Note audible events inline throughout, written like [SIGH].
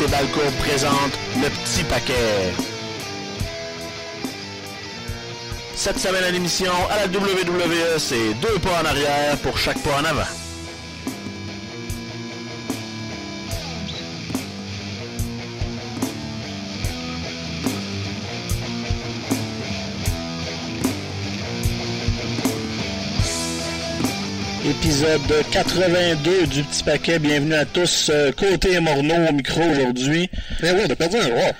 RDS et présente le petit paquet. Cette semaine à l'émission, à la WWE, c'est deux pas en arrière pour chaque pas en avant. Épisode 82 du Petit Paquet. Bienvenue à tous. Euh, Côté Morneau au micro aujourd'hui. Eh oui, on a perdu un roi.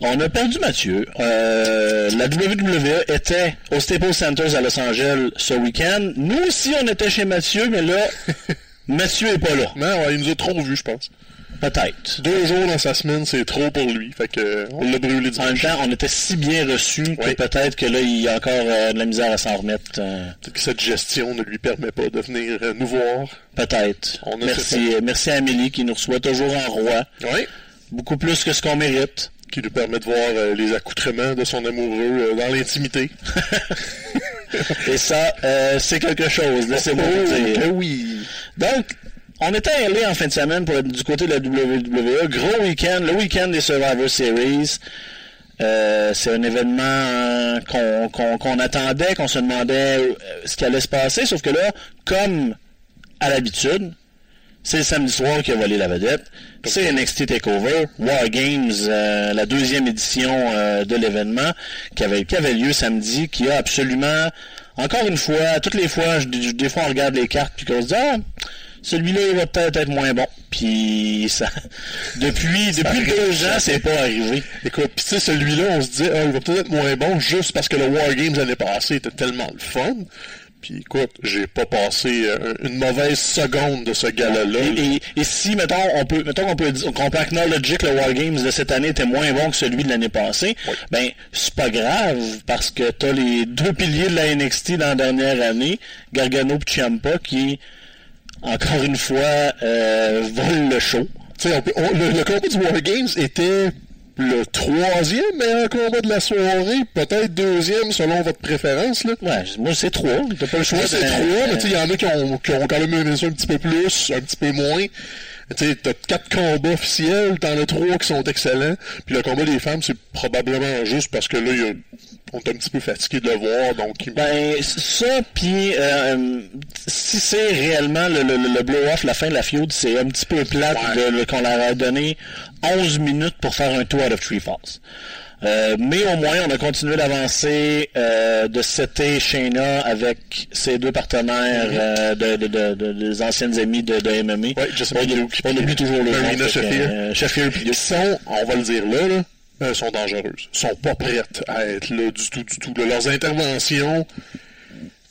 On a perdu Mathieu. Euh, la WWE était au Staples Center à Los Angeles ce week-end. Nous aussi, on était chez Mathieu, mais là, [LAUGHS] Mathieu est pas là. Non, il nous a trop vus, je pense. Peut-être. Deux jours dans sa semaine, c'est trop pour lui. Fait que on l'a brûlé En même temps, on était si bien reçus que peut-être que là, il y a encore euh, de la misère à s'en remettre. euh, Peut-être que cette gestion ne lui permet pas de venir euh, nous voir. peut-être. Merci, euh, merci à Amélie qui nous reçoit toujours en roi. Oui. Beaucoup plus que ce qu'on mérite. Qui lui permet de voir euh, les accoutrements de son amoureux euh, dans l'intimité. [LAUGHS] Et ça, euh, c'est quelque chose. Laissez-moi vous dire. que oui. Donc, on était allé en fin de semaine pour du côté de la WWE. Gros week-end, le week-end des Survivor Series. Euh, c'est un événement euh, qu'on attendait, qu'on se demandait euh, ce qui allait se passer. Sauf que là, comme à l'habitude, c'est le samedi soir qui a volé la vedette. C'est NXT TakeOver, War Games, la deuxième édition de l'événement qui avait, lieu samedi, qui a absolument, encore une fois, toutes les fois, des fois on regarde les cartes puis qu'on se dit, ah, celui-là il va peut-être être moins bon. Puis ça, depuis, depuis arrive deux ans, c'est pas arrivé. Écoute, pis tu sais, celui-là, on se dit, ah, il va peut-être être moins bon juste parce que le War Games l'année passée était tellement le fun. Puis écoute, j'ai pas passé euh, une mauvaise seconde de ce gala-là. Et, et- et si, mettons, on peut, mettons qu'on peut, dire- qu'on peut acknowledger que le War Games de cette année était moins bon que celui de l'année passée, Oui. ben, c'est pas grave, parce que t'as les deux piliers de la NXT dans la dernière année, Gargano et Ciampa, qui, encore une fois, euh, volent le show. Tu sais, on peut- on- le, le combat du War Games était le troisième meilleur combat de la soirée, peut-être deuxième selon votre préférence. Là. Ouais, moi c'est trois, t'as pas le choix. C'est trois, mais il y en a qui ont, qui ont quand même aimé ça un petit peu plus, un petit peu moins. Tu t'as quatre combats officiels, t'en as trois qui sont excellents. Puis le combat des femmes, c'est probablement juste parce que là, il y a- on est un petit peu fatigué de le voir, donc... Ben, ça, puis euh, si c'est réellement le, le, le blow-off, la fin de la feud, c'est un petit peu plate Ouais. qu'on leur a donné 11 minutes pour faire un tour out of three falls. Euh, mais au moins, on a continué d'avancer, euh, de setter Shayna avec ses deux partenaires euh, de, de, de, de- des anciennes amies de, de MMA. Ouais, on, on oublie toujours le nom. Shafir. euh, Shafir, Ils sont, on va le dire là, là euh, sont dangereuses. sont pas prêtes à être là du tout, du tout. Leurs interventions,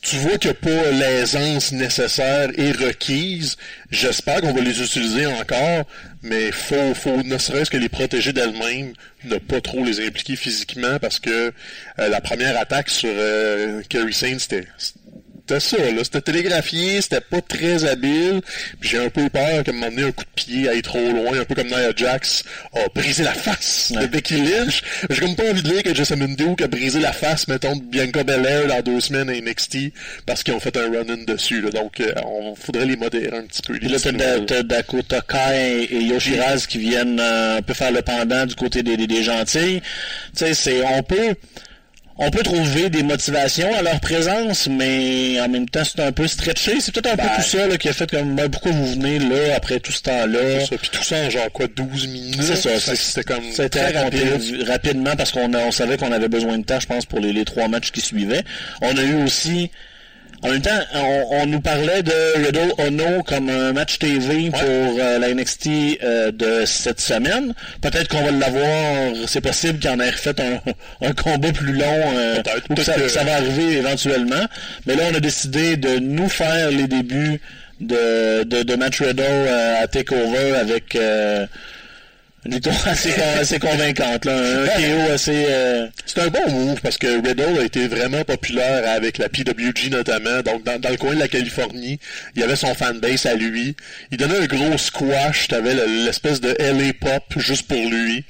tu vois qu'il n'y a pas l'aisance nécessaire et requise. J'espère qu'on va les utiliser encore, mais faut, faut ne serait-ce que les protéger d'elles-mêmes, ne pas trop les impliquer physiquement, parce que euh, la première attaque sur euh, Kerry Saint, c'était c'était ça, là. C'était télégraphié, c'était pas très habile. J'ai un peu peur qu'à un moment donné, un coup de pied aille trop loin, un peu comme Nia Jax a brisé la face de Becky Lynch. J'ai comme pas envie de dire que Jessamine Duke a brisé la face, mettons, de Bianca Belair dans deux semaines à NXT parce qu'ils ont fait un run-in dessus, là. Donc, euh, on faudrait les modérer un petit peu. les là, t'as, Dakota Kai et Yoshiraz qui viennent euh, un peu faire le pendant du côté des, des, des gentils. Tu sais, c'est, on peut, on peut trouver des motivations à leur présence, mais en même temps, c'est un peu stretché. C'est peut-être un Ben. peu tout ça là, qui a fait comme, ben, pourquoi vous venez là après tout ce temps-là? Ça, Puis tout ça en genre quoi, 12 minutes? C'est ça, C'était comme très rapide. rapidement parce qu'on on savait qu'on avait besoin de temps, je pense, pour les, les trois matchs qui suivaient. On a eu aussi, en même temps, on, on nous parlait de Riddle Ono comme un match TV pour euh, la NXT euh, de cette semaine. Peut-être qu'on va l'avoir, c'est possible qu'il en ait refait un, [LAUGHS] un combat plus long, euh, Peut-être, ou que ça, que- ça va arriver éventuellement. Mais là, on a décidé de nous faire les débuts de, de, de match Riddle euh, à TakeOver avec... une victoire assez, con- assez convaincante, là. un KO assez... euh, C'est un bon move parce que Riddle a été vraiment populaire avec la PWG notamment. Donc dans, dans le coin de la Californie, il y avait son fanbase à lui. Il donnait un gros squash, t'avais le- l'espèce de LA pop juste pour lui.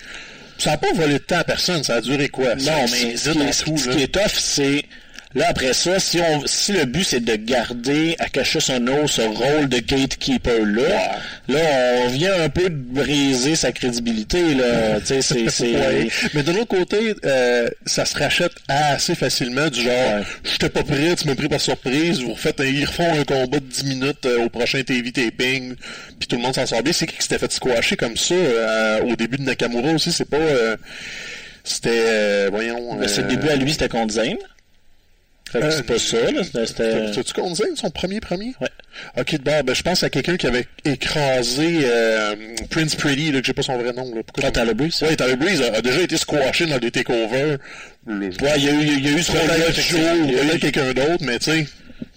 Ça n'a pas volé de temps à personne, ça a duré quoi? Non, mais ce qui, est, tout, ce qui est tough, c'est Là, après ça, si on si le but c'est de garder Akasha Sono ce rôle de gatekeeper-là, là, on vient un peu de briser sa crédibilité. Là. [LAUGHS] C'est, c'est... Ouais. Mais de l'autre côté, euh, ça se rachète assez facilement, du genre, Ouais. j'étais pas prêt, tu m'as pris par surprise, vous refaites un, ils refont un combat de 10 minutes euh, au prochain TV taping, puis tout le monde s'en sort bien. C'est qui qui s'était fait squasher comme ça euh, au début de Nakamura aussi, c'est pas... euh, c'était, euh, voyons... Mais c'est le début à lui, c'était contre Zayn. Que Euh, c'est pas ça, là. C'était- contre Zayn, son premier premier? Ouais. Ok, bon, ben je pense à quelqu'un qui avait écrasé euh, Prince Pretty, là, que j'ai pas son vrai nom. Là. Pourquoi Ah, Tyler Breeze? Ouais, Tyler Breeze a, a déjà été squashé dans des takeovers. Ouais, il y a eu, il y a eu ce Joe Il y a eu- quelqu'un d'autre, mais tu sais.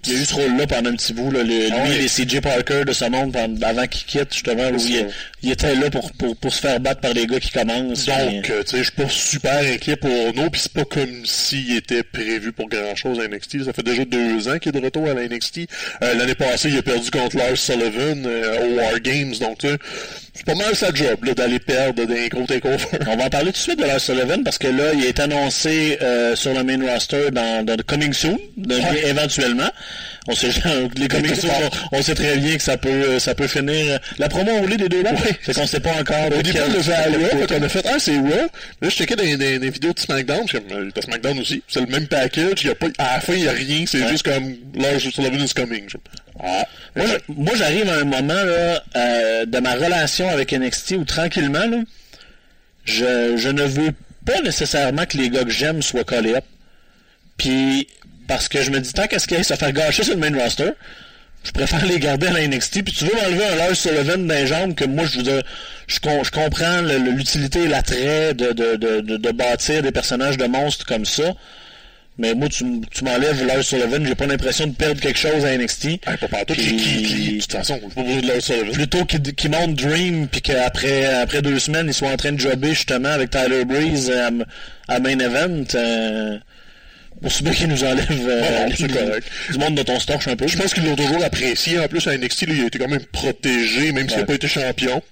Il y a eu ce rôle-là pendant un petit bout, là, le- lui Ah ouais. et CJ Parker de ce monde pendant- avant qu'il quitte, justement, où il, était là pour, pour, pour se faire battre par des gars qui commencent. Donc, euh, tu sais, je suis pas super inquiet pour nous, puis c'est pas comme s'il était prévu pour grand-chose à NXT. Ça fait déjà deux ans qu'il est de retour à la NXT. Euh, L'année passée, il a perdu contre Lars Sullivan euh, au War Games, donc tu sais, c'est pas mal sa job là, d'aller perdre d'un gros takeover. On va en parler tout de suite de Lars Sullivan parce que là, il est annoncé sur le main roster dans, dans le Coming Soon, de- Ouais. éventuellement. On sait, les Coming Soon, on, on sait très bien que ça peut, euh, ça peut finir. La promo a roulé des deux lacs. Fait qu'on sait pas encore. Au début, on le fait Raw, qu'on a fait, ah, c'est Raw. Là, je checkais des, des, des vidéos de SmackDown, suis comme, euh, SmackDown aussi. C'est le même package, y a pas, à la fin, il y a rien, c'est Ouais. juste comme, Lars Sullivan is coming. Ah. Moi, j'arrive à un moment là, euh, de ma relation avec NXT où tranquillement, là, je, je ne veux pas nécessairement que les gars que j'aime soient collés up. Puis, parce que je me dis, tant qu'à ce qu'ils se faire gâcher sur le main roster, je préfère [LAUGHS] les garder à la NXT. Puis tu veux m'enlever un Lars Sullivan dans les jambes que moi, je veux dire, je, com- je comprends le- le- l'utilité et l'attrait de, de, de, de, de bâtir des personnages de monstres comme ça. Mais moi, tu, tu m'enlèves Lars Sullivan, j'ai pas l'impression de perdre quelque chose à NXT. Hey, pas partout, Puis- Lee. De toute façon, j'ai pas besoin de Lars Sullivan. plutôt qu'il qu'il monte Dream puis qu'après après deux semaines il soit en train de jobber justement avec Tyler Breeze à, à main event euh, pour ce qu'il nous enlève euh, Ouais, correct. du monde de ton stock un peu Je pense qu'ils l'ont toujours apprécié. En plus, à NXT, là, il a été quand même protégé, même s'il n'a pas été champion.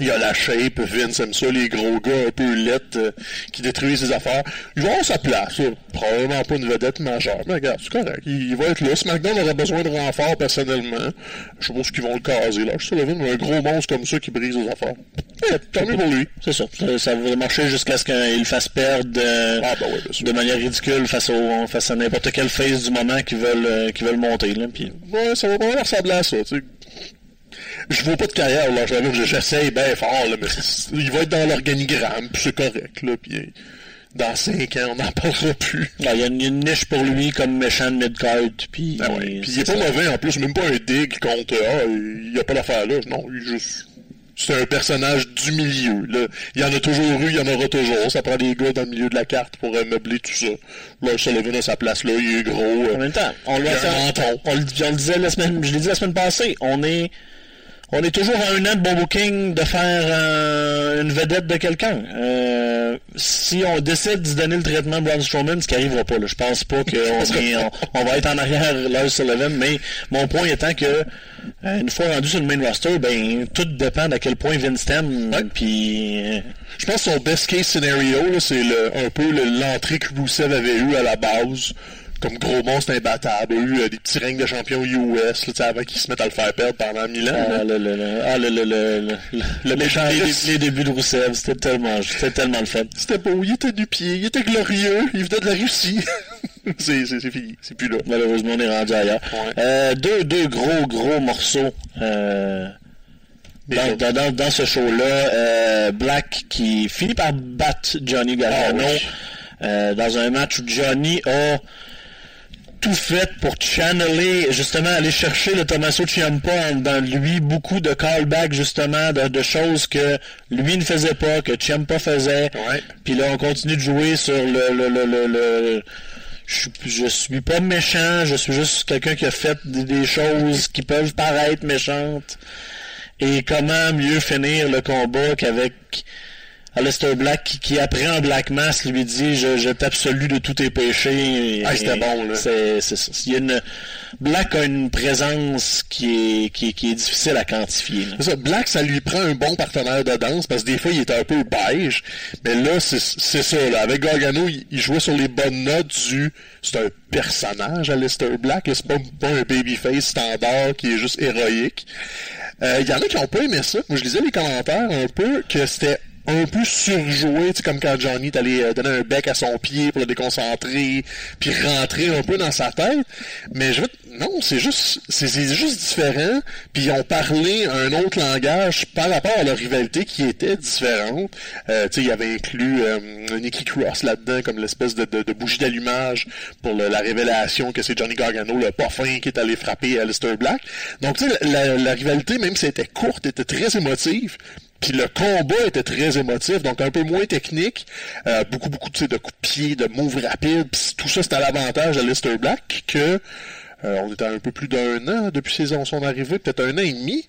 Il a la shape, Vince aime ça, les gros gars un peu lettres euh, qui détruisent ses affaires. Il va avoir sa place, là. probablement pas une vedette majeure, mais regarde, c'est correct. Il, il va être là. SmackDown aurait besoin de renfort personnellement. Je suppose qu'ils vont le caser là. Sullivan, un gros monstre comme ça qui brise les affaires. Eh, tant mieux pour lui. c'est ça. ça ça va marcher jusqu'à ce qu'il fasse perdre euh, Ah, ben ouais, de manière ridicule face, au, face à n'importe quelle face du moment qui veulent, euh, qui veulent monter là, Ouais, ça va mal ressembler à ça, tu sais. Je vois pas de carrière, là, j'essaye bien fort, là, mais il va être dans l'organigramme, puis c'est correct, là, puis dans cinq ans, on n'en parlera plus. Ah, il y, a une- niche pour lui comme méchant de puis, Ah ouais. Puis il est pas ça. mauvais, en plus, même pas un dig contre, ah, il y a pas d'affaire là, non, il est juste... C'est un personnage du milieu. Là. Il y en a toujours eu, il y en aura toujours. Ça prend des gars dans le milieu de la carte pour meubler tout ça. Là, Sullivan a sa place là, il est gros. En même temps, on, Il a un on, le- on le disait la semaine, je l'ai dit la semaine passée, on est, on est toujours à un an de bon booking de faire euh, une vedette de quelqu'un. Euh, si on décide de se donner le traitement Braun Strowman, ce qui arrivera pas, là, je pense pas qu'on [LAUGHS] est- on, on va être en arrière Lars Sullivan, mais mon point étant que euh, une fois rendu sur le main roster, ben tout dépend d'à quel point Vince t'aime, puis euh, Je pense que son best case scenario, c'est un peu le- l'entrée que Rusev avait eu à la base. Comme gros monstre imbattable, a eu euh, des petits règnes de champion US, là, avant qu'ils se mettent à le faire perdre pendant mille ans. Ah, là. le, le, le, ah, le, le, le, le, les, les débuts de Rousseff, c'était tellement, c'était tellement le fun. C'était beau, il était du pied, il était glorieux, il venait de la Russie. [LAUGHS] c'est, c'est, c'est fini, c'est plus là. Malheureusement, on est rendu ailleurs. Ouais. Euh, deux, deux gros, gros morceaux euh, dans, dans, dans, dans ce show-là. Euh, Black qui finit par battre Johnny Gargano Ah oui. euh, dans un match où Johnny a tout fait pour channeler, justement, aller chercher le Tommaso Ciampa dans lui, beaucoup de callbacks, justement, de, de choses que lui ne faisait pas, que Ciampa faisait. Ouais. Puis là, on continue de jouer sur le... le, le, le, le- je, suis- je suis pas méchant, je suis juste quelqu'un qui a fait des, des choses qui peuvent paraître méchantes. Et comment mieux finir le combat qu'avec Aleister Black qui, après en Black Mass lui dit je, je t'absolue de tous tes péchés. Ah, c'était bon, là. C'est, c'est ça. Il y a une, Black a une présence qui est, qui, est- qui est difficile à quantifier. ça, Black, ça lui prend un bon partenaire de danse parce que des fois, il était un peu beige. Mais là, c'est ça. Là. Avec Gargano, il, il jouait sur les bonnes notes du... C'est un personnage, Alistair Black. C'est pas, pas un babyface standard qui est juste héroïque. Euh, Il y en a qui ont pas aimé ça. Moi, je lisais les commentaires un peu que c'était un peu surjoué, tu sais, comme quand Johnny allé euh, donner un bec à son pied pour le déconcentrer, puis rentrer un peu dans sa tête. Mais je veux non, c'est juste, c'est juste différent. Puis ils ont parlé un autre langage par rapport à leur rivalité qui était différente. Euh, tu sais, il y avait inclus euh, Nicky Cross là-dedans comme l'espèce de, bougie d'allumage pour la révélation que c'est Johnny Gargano, le pas fin, qui est allé frapper Alistair Black. Donc tu sais, la, la rivalité, même si elle était courte, était très émotive. Puis le combat était très émotif, donc un peu moins technique. Euh, beaucoup, beaucoup de coups de pied, de moves rapides. Puis tout ça, c'était à l'avantage de Lister Black que euh, on était un peu plus d'un an depuis ses- son arrivée, peut-être un an et demi.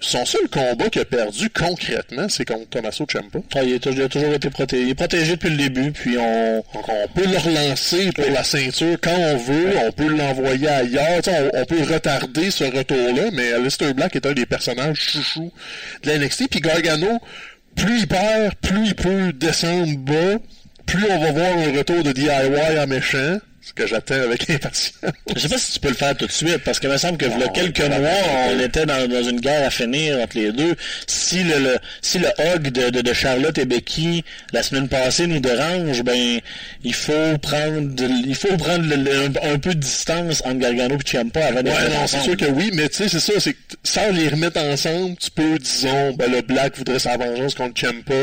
Son seul combat qu'il a perdu concrètement, c'est contre Tommaso Ciampa. Ah, il, a, il a toujours été protégé. Il est protégé depuis le début, puis on... Peut le relancer pour la ceinture quand on veut, on peut l'envoyer ailleurs, on, on peut retarder ce retour-là, mais Alistair Black est un des personnages chouchous de la NXT, puis Gargano, plus il perd, plus il peut descendre bas, plus on va voir un retour de DIY en méchant, ce que j'attends avec [LAUGHS] impatience. Je sais pas si tu peux le faire tout de suite, parce qu'il me semble que il y a Non, quelques on va mois, on était dans, dans une guerre à finir entre les deux. Si le, le- si le hug de, de, de Charlotte et Becky la semaine passée nous dérange, ben il faut prendre il faut prendre le- le- un, peu de distance entre Gargano et Ciampa avant de Ouais, non, c'est sûr que oui, mais tu sais, c'est ça, c'est que sans les remettre ensemble, tu peux, disons, ben, le Black voudrait sa vengeance contre Ciampa,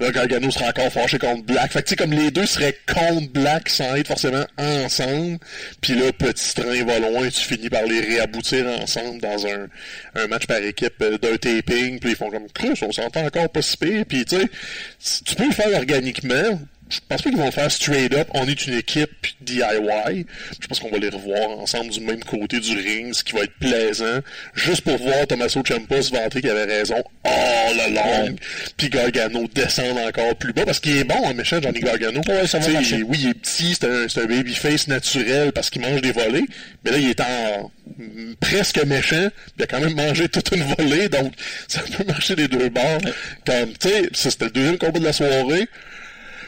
là, Gargano sera encore fâché contre Black. Fait que tu sais, comme les deux seraient contre Black sans être forcément ensemble, puis là, petit train va loin, tu finis par les réaboutir ensemble dans un, un match par équipe euh, d'un taping, puis ils font comme, Cruz, on s'entend encore pas si pire, puis tu sais, tu peux le faire organiquement, je pense pas qu'ils vont faire straight up. On est une équipe DIY. Je pense qu'on va les revoir ensemble du même côté du ring, ce qui va être plaisant. Juste pour voir Tommaso Ciampa se vanter qu'il avait raison all along. Puis Gargano descendre encore plus bas parce qu'il est bon en méchant Johnny Gargano. Ouais, ça va Tu sais, marcher. il oui, il est petit, c'est un, un babyface naturel parce qu'il mange des volées. Mais là, il est en mm, presque méchant. Il a quand même mangé toute une volée. Donc, ça peut marcher des deux bords. Comme, tu sais, ça, c'était le deuxième combat de la soirée.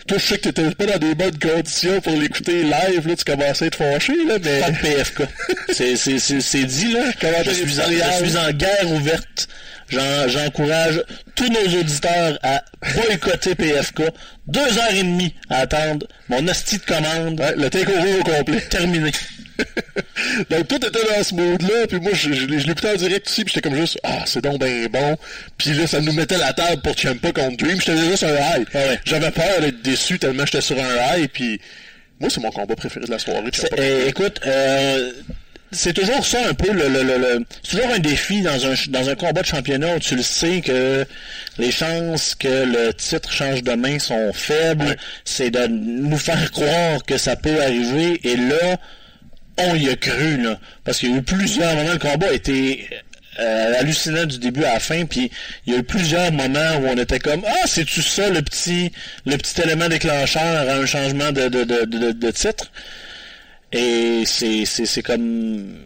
Toi, je sais que t'étais pas dans des bonnes conditions pour l'écouter live, là, tu commençais à être fâché, là, mais... Pas de PFK. [LAUGHS] C'est- dit, là. Je suis, en, éditorial. je suis en guerre ouverte. J'en- J'encourage tous nos auditeurs à boycotter PFK. Deux heures et demie à attendre mon hostie de commande. Ouais, le takeover au complet. Terminé. [LAUGHS] Donc, tout était dans ce mode-là, puis moi, je, je, l'ai- je l'écoutais en direct aussi, puis j'étais comme juste, ah, c'est donc ben bon. Puis là, ça nous mettait la table pour Champa contre Dream. J'étais déjà sur un high. Ah ouais. J'avais peur d'être déçu tellement j'étais sur un high, puis moi, c'est mon combat préféré de la soirée. Euh, écoute, euh, c'est toujours ça un peu le, le, le, le- c'est toujours un défi dans un dans un combat de championnat où tu le sais que les chances que le titre change de main sont faibles. Ouais. C'est de nous faire croire que ça peut arriver et là on y a cru là parce qu'il y a eu plusieurs moments le combat a été euh, hallucinant du début à la fin puis il y a eu plusieurs moments où on était comme ah c'est tu ça le petit le petit élément déclencheur à un changement de de, de, de, de titre? Et c'est c'est c'est comme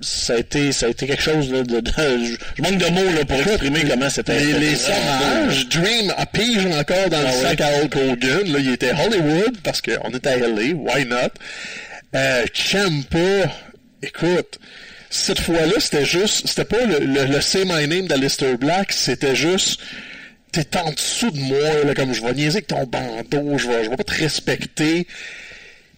ça a été ça a été quelque chose là, de, de- je, [LAUGHS] je manque de mots là pour exprimer comment c'était Les, les Dream a pige encore dans Ah le ouais. sac à Hulk Hogan. Là, il était Hollywood, parce qu'on était à LA, why not? Euh, Ciampa, écoute, cette fois-là, c'était juste, c'était pas le, Say My Name d'Alistair Black, c'était juste, t'es en dessous de moi, là, comme je vais niaiser avec ton bandeau, je vais, je vais pas te respecter.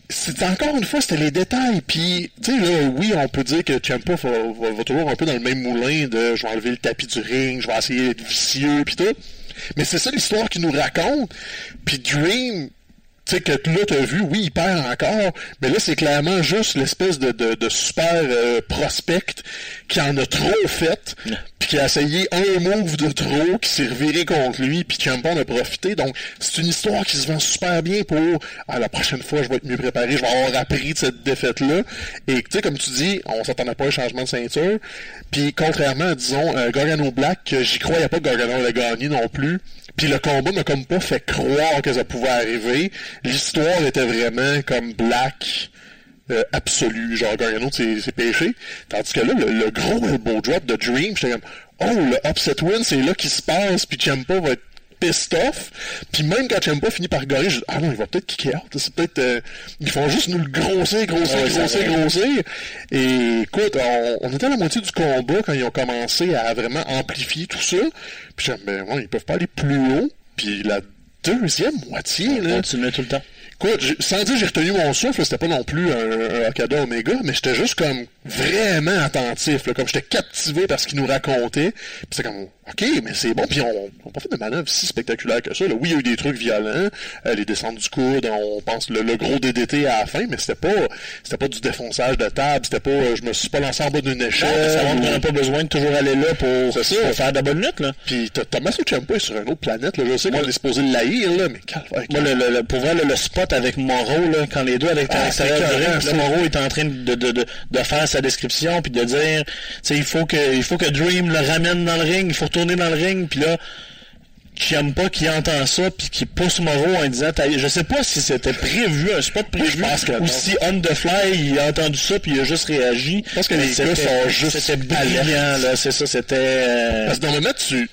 C'est encore une fois, c'était les détails. Puis, tu sais, là, oui, on peut dire que va, va toujours un peu dans le même moulin de je vais enlever le tapis du ring, je vais essayer d'être vicieux, puis tout. Mais c'est ça l'histoire qu'il nous raconte. Puis Dream, tu sais, que là, t'as vu, oui, il perd encore, mais là, c'est clairement juste l'espèce de super euh, prospect qui en a trop fait, puis qui a essayé un move de trop, qui s'est reviré contre lui, puis Ciampa en a profité. Donc, c'est une histoire qui se vend super bien pour ah, la prochaine fois, je vais être mieux préparé, je vais avoir appris de cette défaite-là. Et tu sais, comme tu dis, on s'attendait pas à un changement de ceinture. Puis contrairement, disons, euh, Gargano Black, j'y croyais pas que Gargano allait gagner non plus. Puis le combat m'a comme pas fait croire que ça pouvait arriver. L'histoire était vraiment comme Black euh, absolu, genre Gargano c'est péché. Tandis que là, le, gros elbow drop de Dream, j'étais comme Oh, le upset win, c'est là qu'il se passe, puis Ciampa va être pissed off. Puis même quand Ciampa finit par gagner, je ah non, il va peut-être kicker out. C'est peut-être euh, ils font juste nous le grossir, grossir, grossir, grossir. Et écoute, on, était à la moitié du combat quand ils ont commencé à vraiment amplifier tout ça. Puis j'ai ben ouais, ils peuvent pas aller plus haut. Puis la deuxième moitié, là. Continuer tout le temps. Sans dire j'ai retenu mon souffle, c'était pas non plus un, un Omega, mais j'étais juste comme vraiment attentif, comme j'étais captivé par ce qu'il nous racontait. C'est comme OK, mais c'est bon. Puis on n'a pas fait de manœuvre si spectaculaire que ça. Là. Oui, il y a eu des trucs violents, euh, les descentes du coude, on pense le, gros DDT à la fin, mais c'était pas c'était pas du défonçage de table, c'était pas euh, je me suis pas lancé en bas d'une échelle. ça on n'a pas besoin de toujours aller là pour, faire de la bonne lutte. Là. Puis Thomas Ciampa est sur une autre planète. Là. Je sais qu'on est supposé l'haïr, là, mais. Moi, le, le, pour vrai, le spot avec Moreau, là, quand les deux avec ah, l'extérieur Moreau est en train de, de, de, de faire sa description puis de dire, il faut que il faut que Dream le ramène dans le ring, il faut retourner dans le ring, puis là pas qui entend ça puis qui pousse Moreau en disant je sais pas si c'était prévu un spot prévu ou si on the fly il a entendu ça puis il a juste réagi. Parce que les gars sont juste c'était brillant là c'est ça c'était euh, parce que moment tu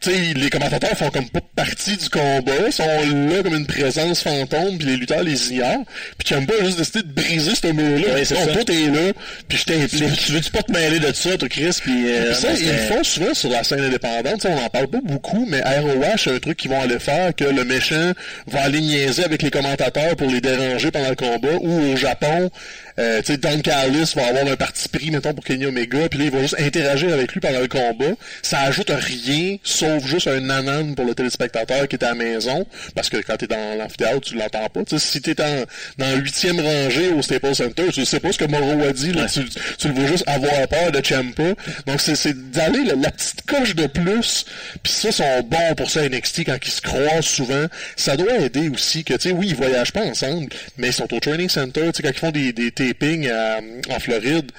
sais, les commentateurs font comme pas partie du combat, ils sont là comme une présence fantôme, puis les lutteurs les ignorent. Puis Ciampa a juste décidé de briser ce mur-là. Ouais, donc, toi, t'es là, puis je t'implique. Tu veux-tu pas te mêler de ça, toi, Chris? Puis, euh, ça, ils le font souvent sur la scène indépendante. on en parle pas beaucoup, mais ROH, c'est un truc qu'ils vont aller faire, que le méchant va aller niaiser avec les commentateurs pour les déranger pendant le combat, ou au Japon, euh, tu sais, Don Callis va avoir un parti pris, mettons, pour Kenny Omega, puis là, il va juste interagir avec lui pendant le combat. Ça ajoute rien, sauf juste un nanan pour le téléspectateur qui est à la maison, parce que quand t'es dans l'amphithéâtre, tu l'entends pas. sais, si t'es dans, dans huitième rangée au Staples Center, tu sais pas ce que Moro a dit, là, tu, tu, le vois juste avoir peur de Champa. Donc, c'est d'aller la, petite coche de plus, puis ça, sont bons pour ça NXT quand ils se croisent souvent. Ça doit aider aussi que, tu sais, oui, ils voyagent pas ensemble, mais ils sont au training center, tu sais, quand ils font des, des en Floride,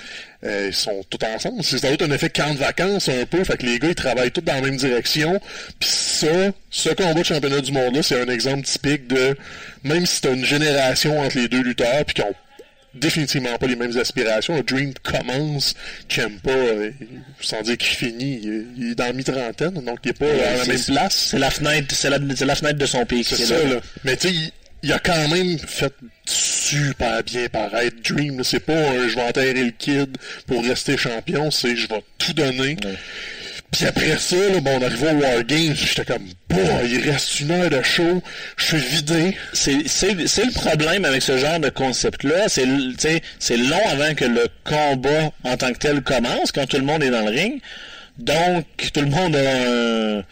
euh, ils sont tous ensemble. C'est ça un effet camp de vacances un peu. Fait que les gars, ils travaillent tous dans la même direction. Puis ça, ce combat de championnat du monde-là, c'est un exemple typique de même si t'as une génération entre les deux lutteurs puis qui ont définitivement pas les mêmes aspirations. Le Dream commence, Ciampa, euh, sans dire qu'il finit, il, est dans la mi-trentaine, donc il est pas à la même place. C'est la fenêtre, c'est la, la, fenêtre de son pays. C'est ça, là. Mais tu sais, il a quand même fait super bien paraître. Dream, c'est pas un je vais enterrer le kid pour rester champion, c'est je vais tout donner. Puis après ça, là, bon, on arrive au Wargames, j'étais comme, boah, il reste une heure de show, je suis vidé. C'est le problème avec ce genre de concept-là, c'est c'est long avant que le combat en tant que tel commence, quand tout le monde est dans le ring. Donc, tout le monde a un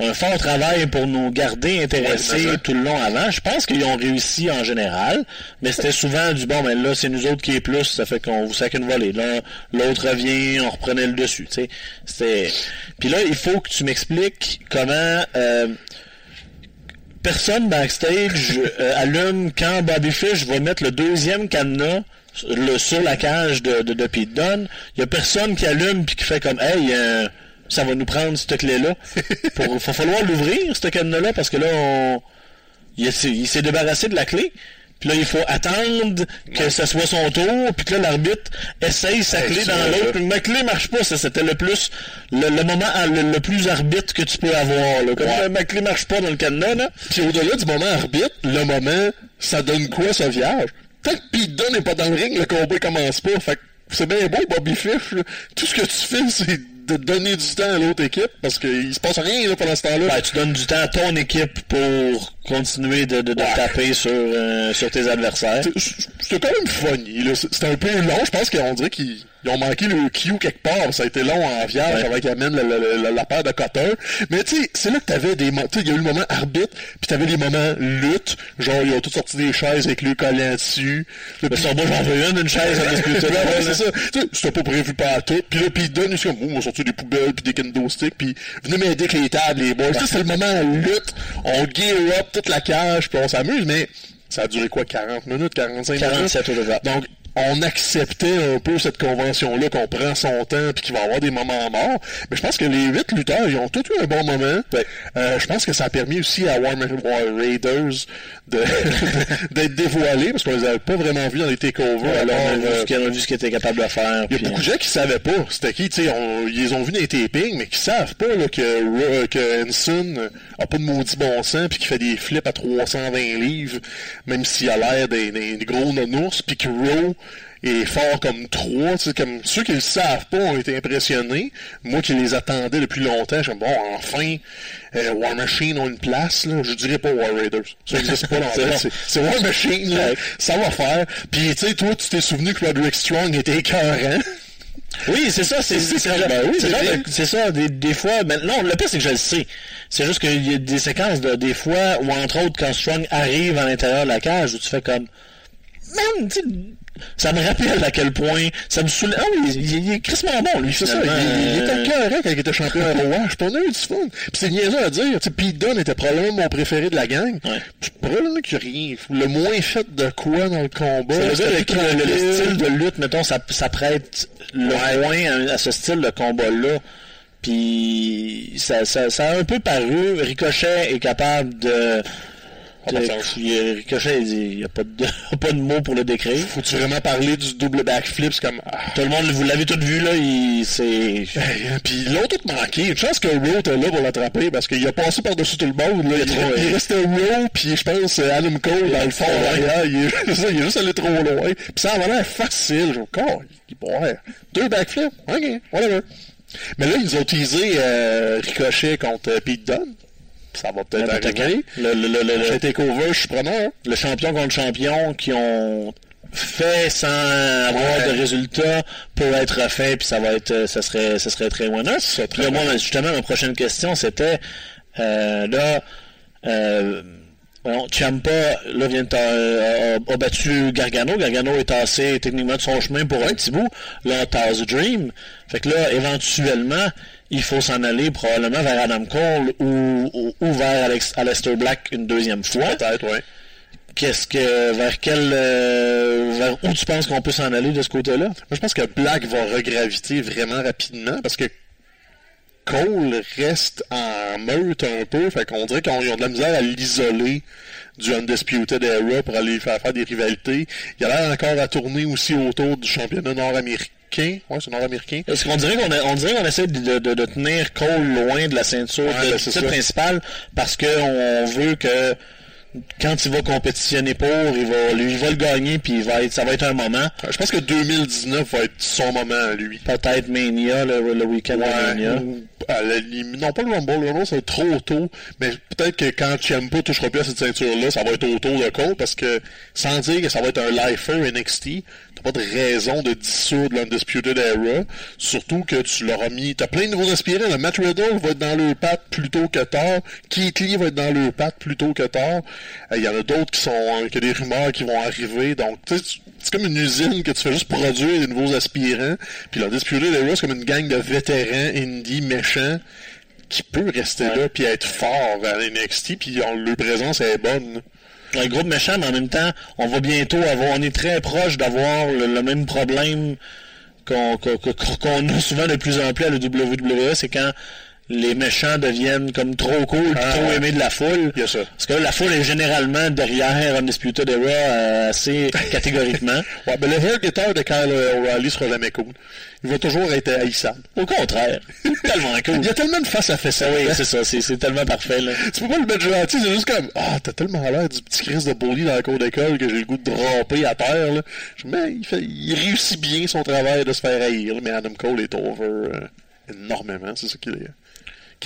un fort travail pour nous garder intéressés tout le long avant. Je pense qu'ils ont réussi en général, mais c'était souvent du bon, mais là, c'est nous autres qui est plus, ça fait qu'on vous sac une volée. Là, l'autre revient, on reprenait le dessus. Tu sais. Puis là, il faut que tu m'expliques comment euh, personne backstage euh, allume quand Bobby Fish va mettre le deuxième cadenas sur la cage de, de, de Pete Dunne. Il y a personne qui allume puis qui fait comme Hey, euh, ça va nous prendre cette clé-là. [LAUGHS] Il va falloir l'ouvrir, cette cadenas-là, parce que là, on... il s'est débarrassé de la clé. Puis là, il faut attendre que ce soit son tour, puis que là, l'arbitre essaye sa clé dans l'autre. Ma clé marche pas, ça c'était le plus le, moment le, plus arbitre que tu peux avoir. Là. Comme ma clé marche pas dans le cadenas, là. Puis au-delà du moment arbitre, le moment, ça donne quoi ça vierge? Tant que Pete n'est pas dans le ring, le combat commence pas. Fait c'est bien beau, Bobby Fish. Tout ce que tu fais, c'est de donner du temps à l'autre équipe parce qu'il se passe rien là, pendant ce temps-là. Ben, tu donnes du temps à ton équipe pour continuer de, de, de taper sur, euh, sur tes adversaires. C'était quand même funny. C'était un peu long. Je pense qu'on dirait qu'ils ont manqué le cue quelque part. Ça a été long en vierge avant qu'ils amènent la, la, paire de cutters. Mais tu sais, c'est là que t'avais des moments. Il y a eu le moment arbitre, puis t'avais les moments lutte. Genre, ils ont tous sorti des chaises avec le collant dessus. Le moi, j'en veux une, une chaise à discuter. c'est ça. C'était pas prévu par tout. Puis là, puis ils donnent, comme, oh, on sorti des poubelles, puis des kendo sticks, puis venez m'aider avec les tables, les boys. C'est le moment lutte. On gear up toute la cage, puis on s'amuse, mais ça a duré quoi, 40 minutes, 45 47 minutes? Donc, on acceptait un peu cette convention-là, qu'on prend son temps puis qu'il va y avoir des moments morts. Mais je pense que les huit lutteurs, ils ont tous eu un bon moment. Euh, je pense que ça a permis aussi à War, Raiders [LAUGHS] d'être dévoilés parce qu'on les avait pas vraiment vus dans les takeovers. alors, on a vu, ce qu'ils étaient capables de faire. Il y a beaucoup de gens qui savaient pas c'était qui, tu sais, ils les ont vus dans les tapings, mais qui savent pas là, que, que Henson a pas de maudit bon sens puis qu'il fait des flips à 320 livres, même s'il a l'air des, des, gros nounours, puis que Rowe est fort comme trois. Sais, comme ceux qui le savent pas ont été impressionnés. Moi qui les attendais depuis longtemps, je suis bon, enfin, euh, War Machine ont une place. Là. Je dirais pas War Raiders. Ça n'existe pas dans [LAUGHS] C'est War Machine, là. ça va faire. Puis tu sais, toi, tu t'es souvenu que Roderick Strong était écœurant. Oui, c'est ça, c'est c'est ça, des, des fois, ben, non, le pire c'est que je le sais. C'est juste qu'il y a des séquences de des fois où entre autres quand Strong arrive à l'intérieur de la cage où tu fais comme man, ça me rappelle à quel point ça me soulève. Ah oui, il, est crissement bon, lui. C'est ça. Il, il était cœur quand il était champion [LAUGHS] à Rouen. Je on a eu du fun. Puis c'est niaiseux à dire. Pete Dunne était probablement mon préféré de la gang. Ouais. Je probablement qu'il rien. Le moins fait de quoi dans le combat. C'est le, le, le, style de lutte, mettons, ça, ça prête le moins à, ce style de combat-là. Puis ça, ça, ça a un peu paru. Ricochet est capable de Ricochet, il n'y a pas de, [LAUGHS] pas de mots pour le décrire. Faut-tu vraiment parler du double backflip? C'est comme... Ah. Tout le monde, vous l'avez tout vu, là, il, c'est... Puis l'autre tout manqué. Une chance que Rowe était là pour l'attraper, parce qu'il a passé par-dessus tout le monde, là. Il, il, restait Rowe, puis je pense Adam Cole dans le fond, derrière. Il, est, [LAUGHS] il est juste allé trop loin. Puis ça avait l'air facile. Oh, il pourrait. Deux backflips? OK, whatever. Mais là, ils ont utilisé euh, Ricochet contre Pete Dunne ça va peut-être arriver. Le, le, le, le, takeover, je suis preneur. Le champion contre champion qui ont fait sans avoir de résultats peut être fait puis ça va être ça serait ça serait très winner. Puis là, moi justement ma prochaine question c'était euh, là euh, Bon, Ciampa, là, vient euh, a, battu Gargano. Gargano est tassé techniquement de son chemin pour un petit bout. Là, tasse Dream. Fait que là, éventuellement, il faut s'en aller probablement vers Adam Cole ou, ou, vers Alex, Aleister Black une deuxième fois. Peut-être, oui. Qu'est-ce que vers quel euh, vers où tu penses qu'on peut s'en aller de ce côté-là? Moi, je pense que Black va regraviter vraiment rapidement parce que Cole reste en meute un peu, fait qu'on dirait qu'ils ont de la misère à l'isoler du Undisputed Era pour aller faire faire des rivalités. Il a l'air encore à tourner aussi autour du championnat nord-américain Ouais, c'est nord-américain. Est-ce qu'on dirait qu'on on dirait qu'on essaie de, de, de, tenir Cole loin de la ceinture ouais, de, principale parce qu'on veut que quand il va compétitionner pour, il va, lui, il va le gagner, puis il va être, ça va être un moment. Je pense que 2019 va être son moment à lui. Peut-être Mania, le, le week-end de Mania. non, pas le Rumble, le Rumble, c'est trop tôt, mais peut-être que quand Ciampa touchera plus à cette ceinture-là, ça va être autour de Cole, parce que, sans dire que ça va être un lifer NXT, pas de raison de dissoudre l'Undisputed Era. Surtout que tu leur as mis. T'as plein de nouveaux aspirants. Le Matt Riddle va être dans le pattes plus tôt que tard. Keith Lee va être dans le pattes plus tôt que tard. Il euh, y en a d'autres qui sont. Euh, que des rumeurs qui vont arriver. Donc, c'est comme une usine que tu fais juste produire des nouveaux aspirants. Puis l'Undisputed Era, c'est comme une gang de vétérans indie méchants qui peut rester là puis être fort à NXT puis leur présence est bonne un groupe méchant, mais en même temps, on va bientôt avoir, on est très proche d'avoir le, même problème qu'on a souvent de plus en plus à la WWE, c'est quand les méchants deviennent comme trop cool, ah, trop aimés de la foule. Parce que la foule est généralement derrière Undisputed Era euh, assez [LAUGHS] catégoriquement. ouais, mais le vrai guitar de Kyle O'Reilly sera jamais cool il va toujours être haïssable. Au contraire. [LAUGHS] tellement cool. Il y a tellement de face à face. Oui, c'est ça. C'est tellement parfait. Là. Tu peux pas le mettre gentil. C'est juste comme, ah, t'as tellement l'air du petit Chris de bully dans la cour d'école que j'ai le goût de draper à terre. Là. Mais il, fait, il réussit bien son travail de se faire haïr. Mais Adam Cole est over euh, énormément. C'est ça qu'il est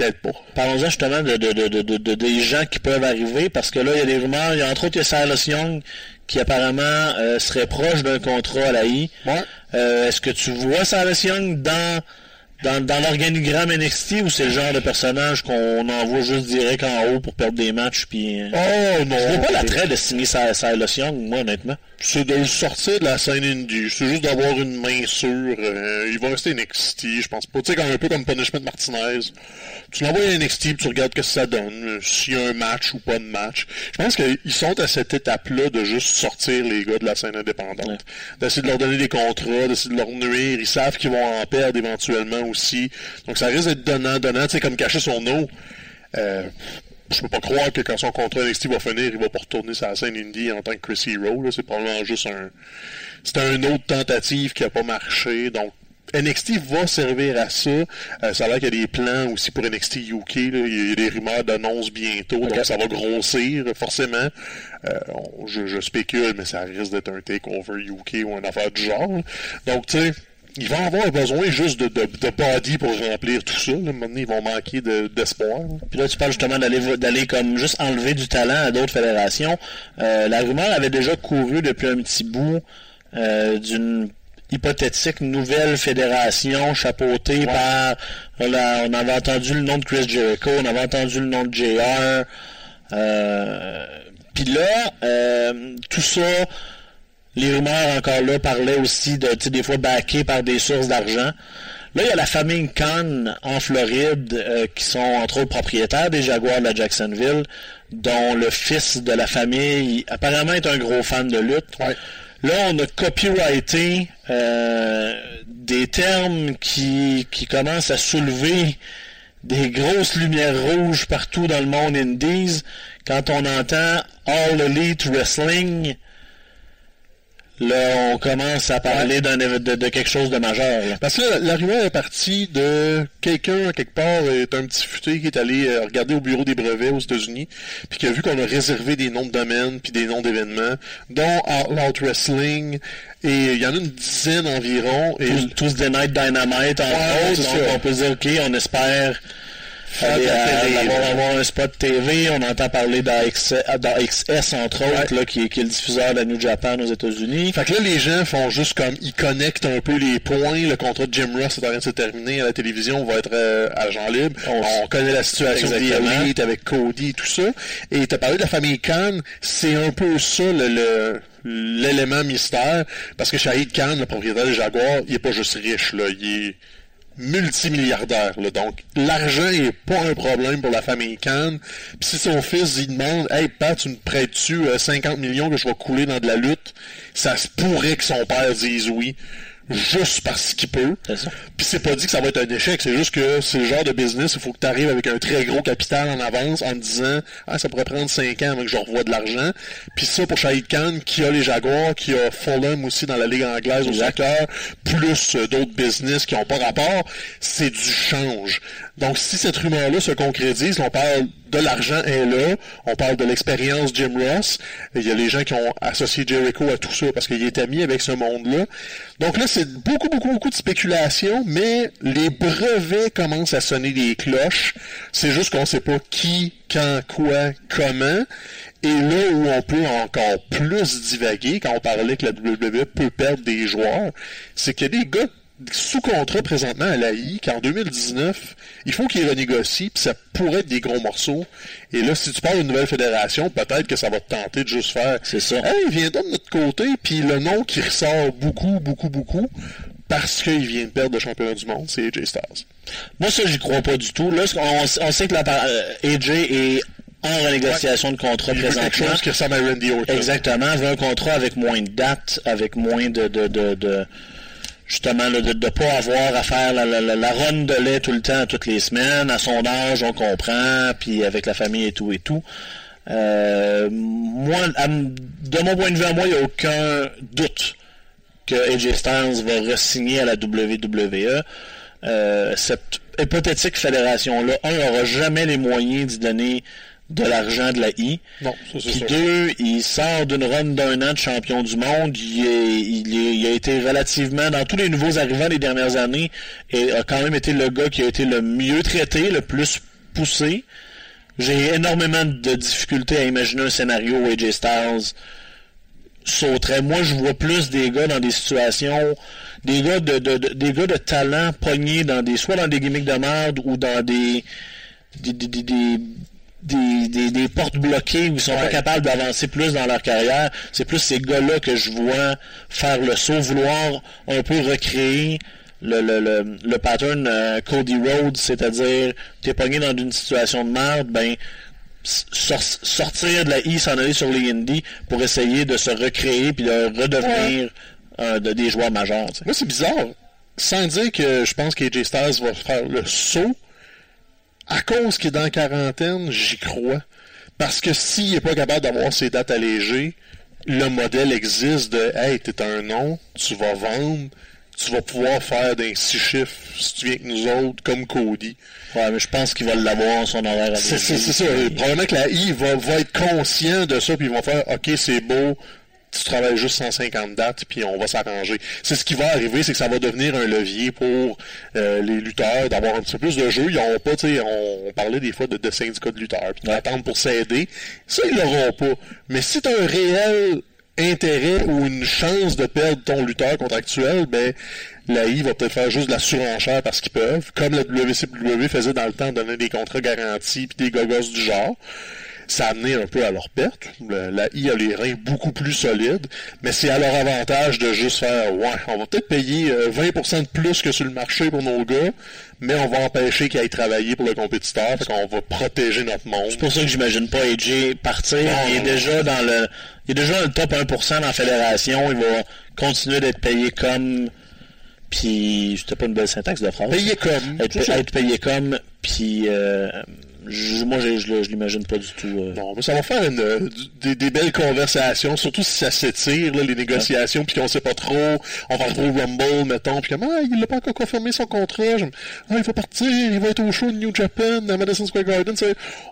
pas. Parlons-en justement de, de, de, de, des gens qui peuvent arriver, parce que là, il y a des rumeurs, il y a entre autres il y a Silas Young qui apparemment euh, serait proche d'un contrat à la I. Ouais. Euh, Est-ce que tu vois Silas Young dans dans, dans l'organigramme NXT ou c'est le genre de personnage qu'on envoie juste direct en haut pour perdre des matchs puis euh, Oh non! je vois pas l'attrait de signer Silas Young moi honnêtement C'est de le sortir de la scène indie. C'est juste d'avoir une main sûre. Euh, il va rester NXT, je pense pas. Tu sais, un peu comme Punishment Martinez. Tu l'envoies à NXT puis tu regardes ce que ça donne. euh, S'il y a un match ou pas de match. Je pense qu'ils sont à cette étape-là de juste sortir les gars de la scène indépendante. Ouais. D'essayer de leur donner des contrats, d'essayer de leur nuire. Ils savent qu'ils vont en perdre éventuellement aussi. Donc ça risque d'être donnant, donnant. Tu sais, comme cacher son eau. Euh, je peux pas croire que quand son contrat NXT va finir, il va pas retourner sur la scène indie en tant que Chris Hero. C'est probablement juste un. C'était une autre tentative qui a pas marché. Donc NXT va servir à ça. Euh, ça a l'air qu'il y a des plans aussi pour NXT UK. là. Il y a des rumeurs d'annonces bientôt, donc ça va grossir forcément. Euh, on- je, je spécule, mais ça risque d'être un takeover UK ou une affaire du genre. Donc tu sais. Ils vont avoir besoin juste de, de, de body pour remplir tout ça. Là. Donné, ils vont manquer de- d'espoir. Puis là, tu parles justement d'aller d'aller comme juste enlever du talent à d'autres fédérations. Euh, la rumeur avait déjà couru depuis un petit bout euh, d'une hypothétique nouvelle fédération chapeautée par là, on avait entendu le nom de Chris Jericho, on avait entendu le nom de JR. Euh, Puis là, euh, tout ça, les rumeurs encore là parlaient aussi de, tu sais, des fois backés par des sources d'argent. Là, il y a la famille Khan en Floride euh, qui sont entre autres propriétaires des Jaguars de la Jacksonville, dont le fils de la famille apparemment est un gros fan de lutte. Ouais. Là, on a copyrighté euh, des termes qui, qui commencent à soulever des grosses lumières rouges partout dans le monde indies. Quand on entend All Elite Wrestling, là, on commence à parler de, de quelque chose de majeur. là. Parce que là, la rumeur est partie de quelqu'un, quelque part, est un petit futé qui est allé euh, regarder au bureau des brevets aux États-Unis, puis qui a vu qu'on a réservé des noms de domaines puis des noms d'événements, dont Out Wrestling, et il y en a une dizaine environ. Et Tous, tous des Night Dynamite, entre Ouais, autres. c'est Donc, ça. on peut dire, OK, on espère aller à- avoir, un spot TV. On entend parler d'AXS, entre autres, là, qui, est, qui est le diffuseur de la New Japan aux États-Unis. Fait que là, les gens font juste comme, ils connectent un peu les points. Le contrat de Jim Ross est en train de se terminer à la télévision, on va être euh, agent libre. On- On, connaît la situation avec Cody et tout ça. Et t'as parlé de la famille Khan, c'est un peu ça le... le- l'élément mystère parce que Shahid Khan le propriétaire des Jaguars il est pas juste riche là il est multimilliardaire donc l'argent est pas un problème pour la famille Khan. Puis si son fils il demande hey Pat tu me prêtes-tu euh, 50 millions que je vais couler dans de la lutte ça se pourrait que son père dise oui juste parce qu'il peut puis c'est pas dit que ça va être un échec, c'est juste que c'est le genre de business, il faut que tu arrives avec un très gros capital en avance en te disant ah ça pourrait prendre 5 ans avant que je revoie de l'argent. Puis ça pour Shahid Khan qui a les Jaguars, qui a Fulham aussi dans la ligue anglaise au Exact. soccer, plus euh, d'autres business qui ont pas rapport, c'est du change. Donc si cette rumeur là se concrétise, on parle de l'argent est là, on parle de l'expérience Jim Ross, il y a les gens qui ont associé Jericho à tout ça parce qu'il est ami avec ce monde-là. Donc là, c'est beaucoup, beaucoup, beaucoup de spéculation, mais les brevets commencent à sonner des cloches. C'est juste qu'on sait pas qui, quand, quoi, comment. Et là où on peut encore plus divaguer, quand on parlait que la WWE peut perdre des joueurs, c'est qu'il y a des gars sous contrat présentement à l'AI, qu'en 2019, il faut qu'ils renégocient, puis ça pourrait être des gros morceaux. Et là, si tu parles d'une nouvelle fédération, peut-être que ça va te tenter de juste faire C'est ça. Hey, viens de notre côté, puis le nom qui ressort beaucoup, beaucoup, beaucoup, parce qu'il vient de perdre le championnat du monde, c'est AJ Styles. Moi, ça, j'y crois pas du tout. Là, on, on sait que la, par- euh, AJ est en renégociation de contrat Il veut quelque présentement. chose qui ressemble à Randy Orton. Exactement, veut un contrat avec moins de dates, avec moins de, de, de, de- justement de ne pas avoir à faire la, la, run de lait tout le temps, toutes les semaines. À son âge, on comprend, puis avec la famille et tout et tout. Euh, moi, de mon point de vue à moi, il n'y a aucun doute que AJ Styles va re-signer à la WWE. Euh, cette hypothétique fédération-là, un, n'aura jamais les moyens d'y donner de l'argent de la I. Non, ça c'est Puis sûr. deux, il sort d'une run d'un an de champion du monde. Il, est- il, est- il a été relativement, dans tous les nouveaux arrivants des dernières années, et a quand même été le gars qui a été le mieux traité, le plus poussé. J'ai énormément de difficultés à imaginer un scénario où AJ Styles sauterait. Moi, je vois plus des gars dans des situations, des gars de, de- de- des gars de talent pognés dans des, soit dans des gimmicks de merde ou dans des, des, des, des, des- des, des- portes bloquées où ils sont pas Ouais. capables d'avancer plus dans leur carrière. C'est plus ces gars-là que je vois faire le saut, vouloir un peu recréer le, le, le, le pattern euh, Cody Rhodes, c'est-à-dire t'es pogné dans une situation de merde, ben sor- sortir de la I, s'en aller sur les Indies pour essayer de se recréer puis de redevenir de, des joueurs majeurs. Moi, c'est bizarre. Sans dire que je pense qu'AJ Styles va faire le saut, à cause qu'il est dans la quarantaine, j'y crois. Parce que s'il n'est pas capable d'avoir ses dates allégées, le modèle existe de Hey, t'es un nom, tu vas vendre, tu vas pouvoir faire des six chiffres si tu viens avec nous autres, comme Cody. Ouais, mais je pense qu'il va l'avoir son horaire c'est- c'est ça. Probablement que la I va, va être conscient de ça, puis ils vont faire OK, c'est beau, tu travailles juste 150 dates, puis on va s'arranger. C'est ce qui va arriver, c'est que ça va devenir un levier pour euh, les lutteurs d'avoir un petit peu plus de jeu. Ils n'auront pas, tu sais, on, on parlait des fois de, de syndicats de lutteurs, puis d'attendre pour s'aider. Ça, ils l'auront pas. Mais si tu as un réel intérêt ou une chance de perdre ton lutteur contractuel, ben la I va peut-être faire juste de la surenchère parce qu'ils peuvent, comme la WCW faisait dans le temps, donner des contrats garantis puis des gogos du genre. Ça a amené un peu à leur perte. Le- la I a les reins beaucoup plus solides, mais c'est à leur avantage de juste faire ouais, on va peut-être payer euh, 20% de plus que sur le marché pour nos gars, mais on va empêcher qu'ils aillent travailler pour le compétiteur, fait qu'on va protéger notre monde. C'est pour ça que j'imagine pas AJ partir. Non, il est non, déjà dans le il est déjà dans le top 1% dans la fédération. Il va continuer d'être payé comme puis c'était pas une belle syntaxe de phrase. Payer comme. être payé comme puis euh, moi je, je, je l'imagine pas du tout. euh. Non, mais ça va faire euh, des, belles conversations, surtout si ça s'étire, les négociations, puis qu'on sait pas trop. On va retrouver Rumble, mettons, puis comme, ah, il n'a pas encore confirmé son contrat. Ah, il va partir, il va être au show de New Japan, à Madison Square Garden.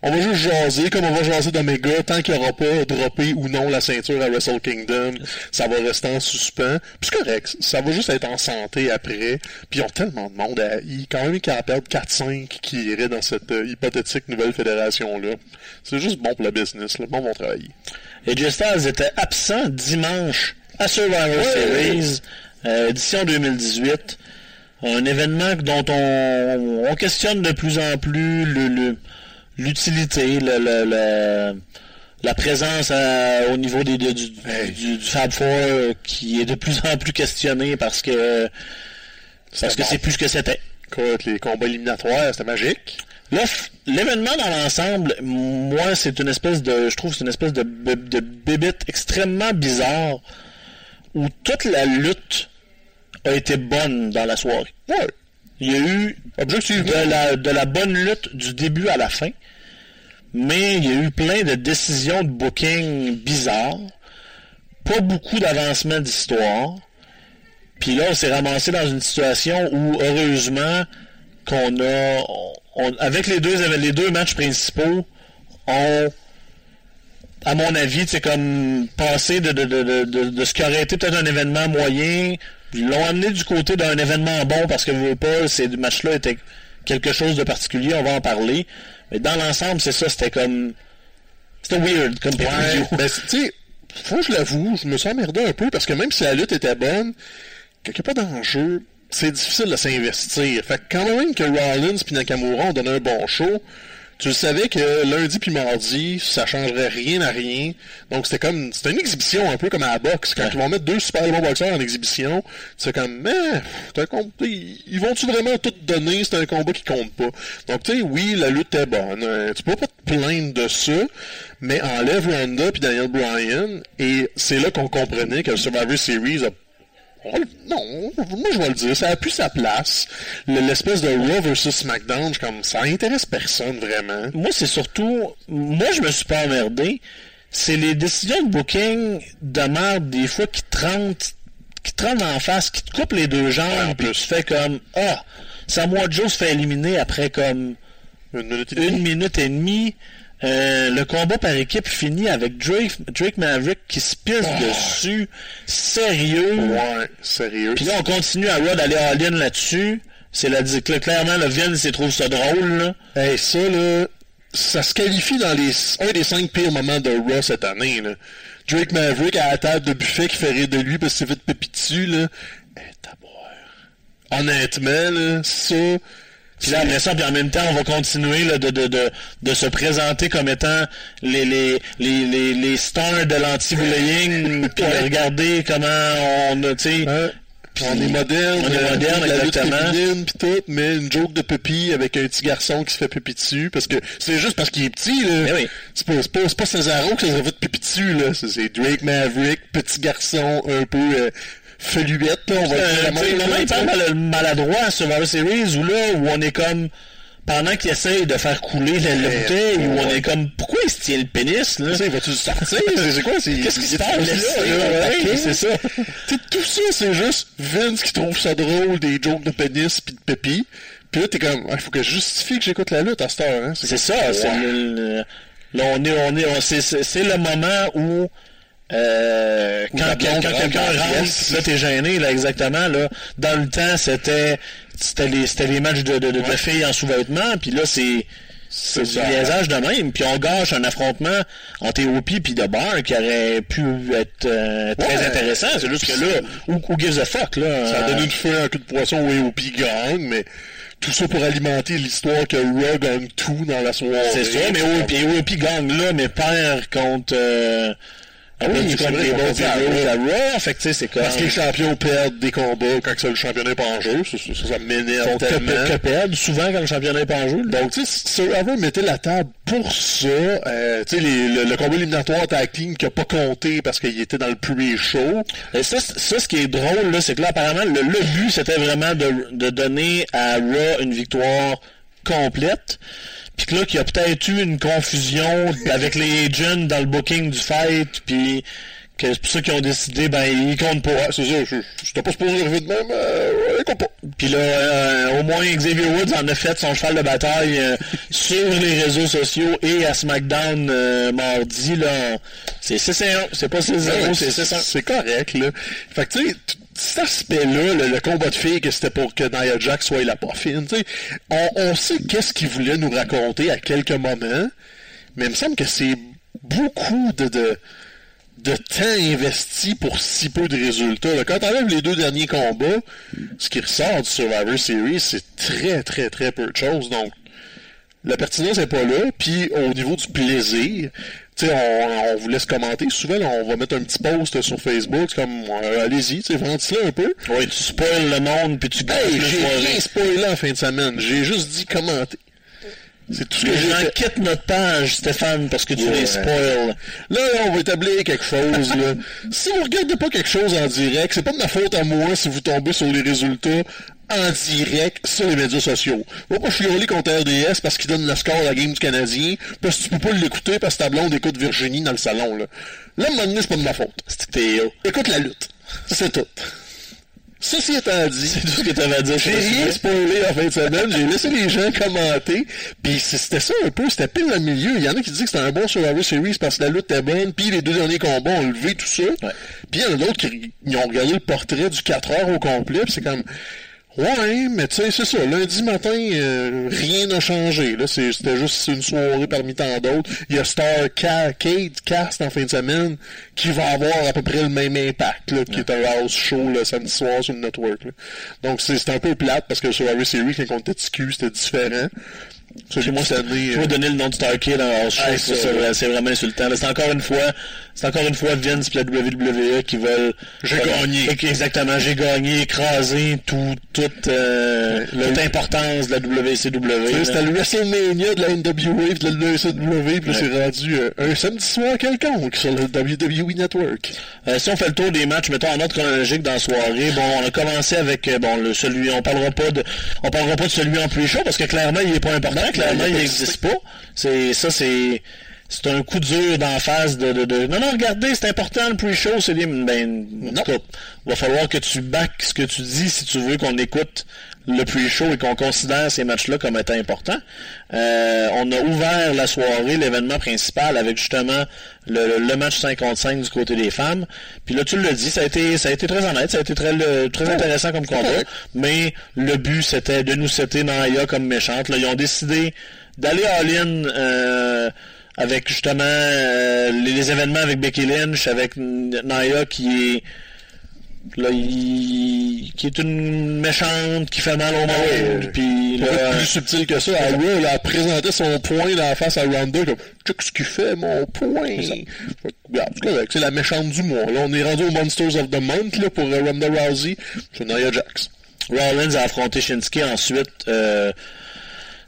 On va juste jaser, comme on va jaser d'Omega, tant qu'il aura pas droppé ou non la ceinture à Wrestle Kingdom, ça va rester en suspens. Puis c'est correct, ça va juste être en santé après. Puis ils ont tellement de monde à I, quand même en perdent 4-5 qui iraient dans cette euh, hypothétique nouvelle fédération-là. C'est juste bon pour le business, le bon vont travailler. AJ Styles était absent dimanche à Survivor Series, euh, édition 2018. Un événement dont on, on questionne de plus en plus l'utilité, le, le- le- la présence à- au niveau des, de- du, Hey. du- du Fab Four euh, qui est de plus en plus questionné parce que parce que bon. c'est plus ce que c'était. Écoute, les combats éliminatoires, c'était magique. Là, l'événement dans l'ensemble, moi, c'est une espèce de, je trouve, c'est une espèce de, de bébête extrêmement bizarre où toute la lutte a été bonne dans la soirée. Ouais. Il y a eu de la, de la bonne lutte du début à la fin, mais il y a eu plein de décisions de booking bizarres, pas beaucoup d'avancement d'histoire, puis là, on s'est ramassé dans une situation où, heureusement, qu'on a, on- avec les deux, les deux matchs principaux, on, à mon avis, c'est comme passé de, de, de, de, de- de ce qui aurait été peut-être un événement moyen, ils l'ont amené du côté d'un événement bon parce que vous voulez pas, ces matchs-là étaient quelque chose de particulier, on va en parler. Mais dans l'ensemble, c'est ça, c'était comme. C'était weird comme Ouais, [LAUGHS] ben, tu sais, faut que je l'avoue, je me suis emmerdé un peu parce que même si la lutte était bonne, il n'y a pas d'enjeu, c'est difficile de s'investir. Fait que quand même que Rollins puis Nakamura ont donné un bon show, tu le savais que lundi puis mardi, ça changerait rien à rien. Donc c'était comme, c'était une exhibition un peu comme à la boxe. Quand Ouais. ils vont mettre deux super bons boxeurs en exhibition, c'est comme, mais, un combat, ils vont-tu vraiment tout donner? C'est un combat qui compte pas. Donc tu sais, oui, la lutte est bonne. Euh, tu peux pas te plaindre de ça, mais enlève Ronda puis Daniel Bryan, et c'est là qu'on comprenait que le Survivor Series a non, moi je vais le dire, ça a plus sa place. Le- L'espèce de Raw versus SmackDown, comme ça intéresse personne vraiment. moi, c'est surtout. Moi, je me suis pas emmerdé. C'est les décisions de booking de merde, des fois, qui te qui te en face, qui te coupent les deux Ouais, en jambes, plus. tu fais comme Ah, Samoa Joe se fait éliminer après comme Une minute et demie. une minute et demie. Euh, le combat par équipe finit avec Drake, Drake Maverick qui se pisse dessus. Sérieux. Ouais, sérieux. Puis là, on continue à Raw d'aller all-in là-dessus. C'est la, cl- clairement, le Vince, il trouve ça drôle, là. Hey, ça, là, ça se qualifie dans les, un des cinq pires moments de Raw cette année, là. Drake Maverick à la table de buffet qui fait rire de lui parce qu'il s'est fait pépi dessus, là. Hey, taboire. Honnêtement, là, ça, Puis là, après ça, puis en même temps, on va continuer là, de, de, de, de se présenter comme étant les, les, les, les, les stars de l'anti-bullying, [LAUGHS] puis de regarder comment on a, tu sais... Hein? Puis on est moderne, on est euh, moderne, la lutte féminine pis tout, mais une joke de pépi avec un petit garçon qui se fait pépi dessus, parce que c'est juste parce qu'il est petit, là. Mais oui. C'est pas, c'est pas, c'est pas Cesaro qui se fait pépi dessus, là. C'est, c'est Drake Maverick, petit garçon un peu euh, feluette, là, on va Euh, dire la moment là, tu sais. mal- maladroit à Survivor Series où là où on est comme pendant qu'il essaye de faire couler la, la bouteille où on est comme pourquoi il se tient le pénis là? Tu sais, vas-tu le sortir? [LAUGHS] C'est, quoi? C'est, Qu'est-ce qui se il passe là, Ouais, c'est ça Tu sais, tout ça, c'est juste Vince qui trouve ça drôle, des jokes de pénis pis de pépi. Puis là, t'es comme, il faut que je justifie que j'écoute la lutte à cette heure, hein. c'est ça c'est le- le- là on est on est c'est c'est le moment où euh, Où quand, quand rentre quelqu'un rentre, là t'es gêné là exactement là. Dans le temps c'était c'était les c'était les matchs de, de, de, de filles en sous-vêtements puis là c'est c'est du ça. liaisage de même puis on gâche un affrontement entre EOP puis de Bar qui aurait pu être euh, très Ouais. intéressant c'est juste que là who, who gives a fuck là? Ça a donné une fois un coup de poisson au AOP gagne, mais tout ça pour alimenter l'histoire que Raw gagne tout dans la soirée. c'est ça mais EOP, EOP gagne là mais perd contre euh, oui, c'est vrai à Raw Raw. à Raw fait que c'est Parce que les champions perdent des combats quand le championnat n'est pas en jeu. Ça, ça, m'énerve tellement. que perdent souvent quand le championnat n'est pas en jeu. Donc, tu sais, Survivor mettait la table pour ça. Euh, tu sais, le, combat éliminatoire tag team qui a pas compté parce qu'il était dans le pre-show. Et ça, ça, ce qui est drôle, là, c'est que là, apparemment, le, le but, c'était vraiment de, de donner à Raw une victoire complète. Puis que là, qu'il y a peut-être eu une confusion avec les agents dans le booking du fight, puis que c'est pour ça qu'ils ont décidé, ben, ils comptent pas. C'est ça. Je j'étais pas supposé arriver de même. Euh, ouais, écoute pas. Puis là, euh, au moins Xavier Woods en a fait son cheval de bataille euh, [LAUGHS] sur les réseaux sociaux et à SmackDown euh, mardi. là. C'est 6 1, c'est pas 6 0, Ouais, c'est 6 1. C'est correct, là. Fait que, tu sais, cet aspect-là, le, combat de filles, que c'était pour que Nia Jax soit la pas fine, tu sais, on, on sait qu'est-ce qu'il voulait nous raconter à quelques moments, mais il me semble que c'est beaucoup de, de, temps investi pour si peu de résultats. Quand on les deux derniers combats, ce qui ressort du Survivor Series, c'est très, très, très peu de choses. Donc, la pertinence n'est pas là. Puis au niveau du plaisir, tu sais, on, on vous laisse commenter. Souvent, là, on va mettre un petit post sur Facebook. Comme, euh, allez-y, tu sais, vendez-le un peu. Oui, tu spoil le monde, puis tu gâches Hey, j'ai rien spoilé en fin de semaine. J'ai juste dit commenter. C'est tout ce que j'ai quittent notre page, Stéphane, parce que tu Ouais. les spoils. Là, là, on va établir quelque chose. Là. [LAUGHS] si vous regardez pas quelque chose en direct, c'est pas de ma faute à moi si vous tombez sur les résultats en direct sur les médias sociaux. Va pas chialer contre RDS parce qu'il donne le score à la game du Canadien, parce que tu peux pas l'écouter parce que ta blonde écoute Virginie dans le salon. Là, là à un moment donné, c'est pas de ma faute. C'est haut. Écoute la lutte. C'est tout. Ceci étant dit, C'est tout ce que t'avais à dire. j'ai rien spoilé en fin de semaine, j'ai laissé les gens commenter, puis c'était ça un peu, c'était pile dans le milieu. Il y en a qui disent que c'était un bon Survivor Series parce que la lutte était bonne, puis les deux derniers combats ont levé tout ça. Puis il y en a d'autres qui ils ont regardé le portrait du 4 heures au complet, puis c'est comme... Ouais, mais tu sais, c'est ça. Lundi matin, euh, rien n'a changé. Là, c'était juste une soirée parmi tant d'autres. Il y a Star Ca- Cade Cast en fin de semaine qui va avoir à peu près le même impact, là, qui est un house show le samedi soir sur le network. là. Donc c'est un peu plate parce que sur Survivor Series, quand on était TQ, c'était différent. Puis moi, vais euh, donner le nom de Starkid en show, Ah, c'est vraiment insultant. C'est encore une fois, c'est encore une fois Vince et la WWE qui veulent. J'ai euh, gagné. Exactement, j'ai gagné, écrasé tout, toute, euh, Le- toute importance de la WCW. tu. C'était le WrestleMania de la NWA et de la WCW, puis c'est rendu euh, un samedi soir quelconque sur le WWE Network. Euh, si on fait le tour des matchs, mettons en ordre chronologique dans la soirée, bon, on a commencé avec bon le celui, on parlera pas de, on parlera pas de celui en plus chaud parce que clairement il est pas important, clairement il n'existe pas. C'est ça, c'est c'est un coup dur d'en face de, de, de- non non regardez c'est important le pre-show c'est des ben en tout cas, va falloir que tu back ce que tu dis si tu veux qu'on écoute le pre-show et qu'on considère ces matchs-là comme étant importants. Euh, on a ouvert la soirée, l'événement principal, avec justement le, match 5 contre 5 du côté des femmes. Puis là, tu l'as dit, ça a été ça a été très honnête, ça a été très, très intéressant comme combat. Mais le but, c'était de nous setter Naya comme méchante. Là, ils ont décidé d'aller all-in euh, avec justement euh, les, événements avec Becky Lynch, avec Naya qui est là, qui est une méchante, qui fait mal au monde, puis là, plus subtil que ça. Raw, elle a présenté son point dans la face à Ronda, comme, check ce qu'il fait, mon point. C'est la méchante du mois. Là, on est rendu aux Monsters of the Month, là, pour euh, Ronda Rousey. C'est Nia Jax. Rollins a affronté Shinsuke ensuite, euh,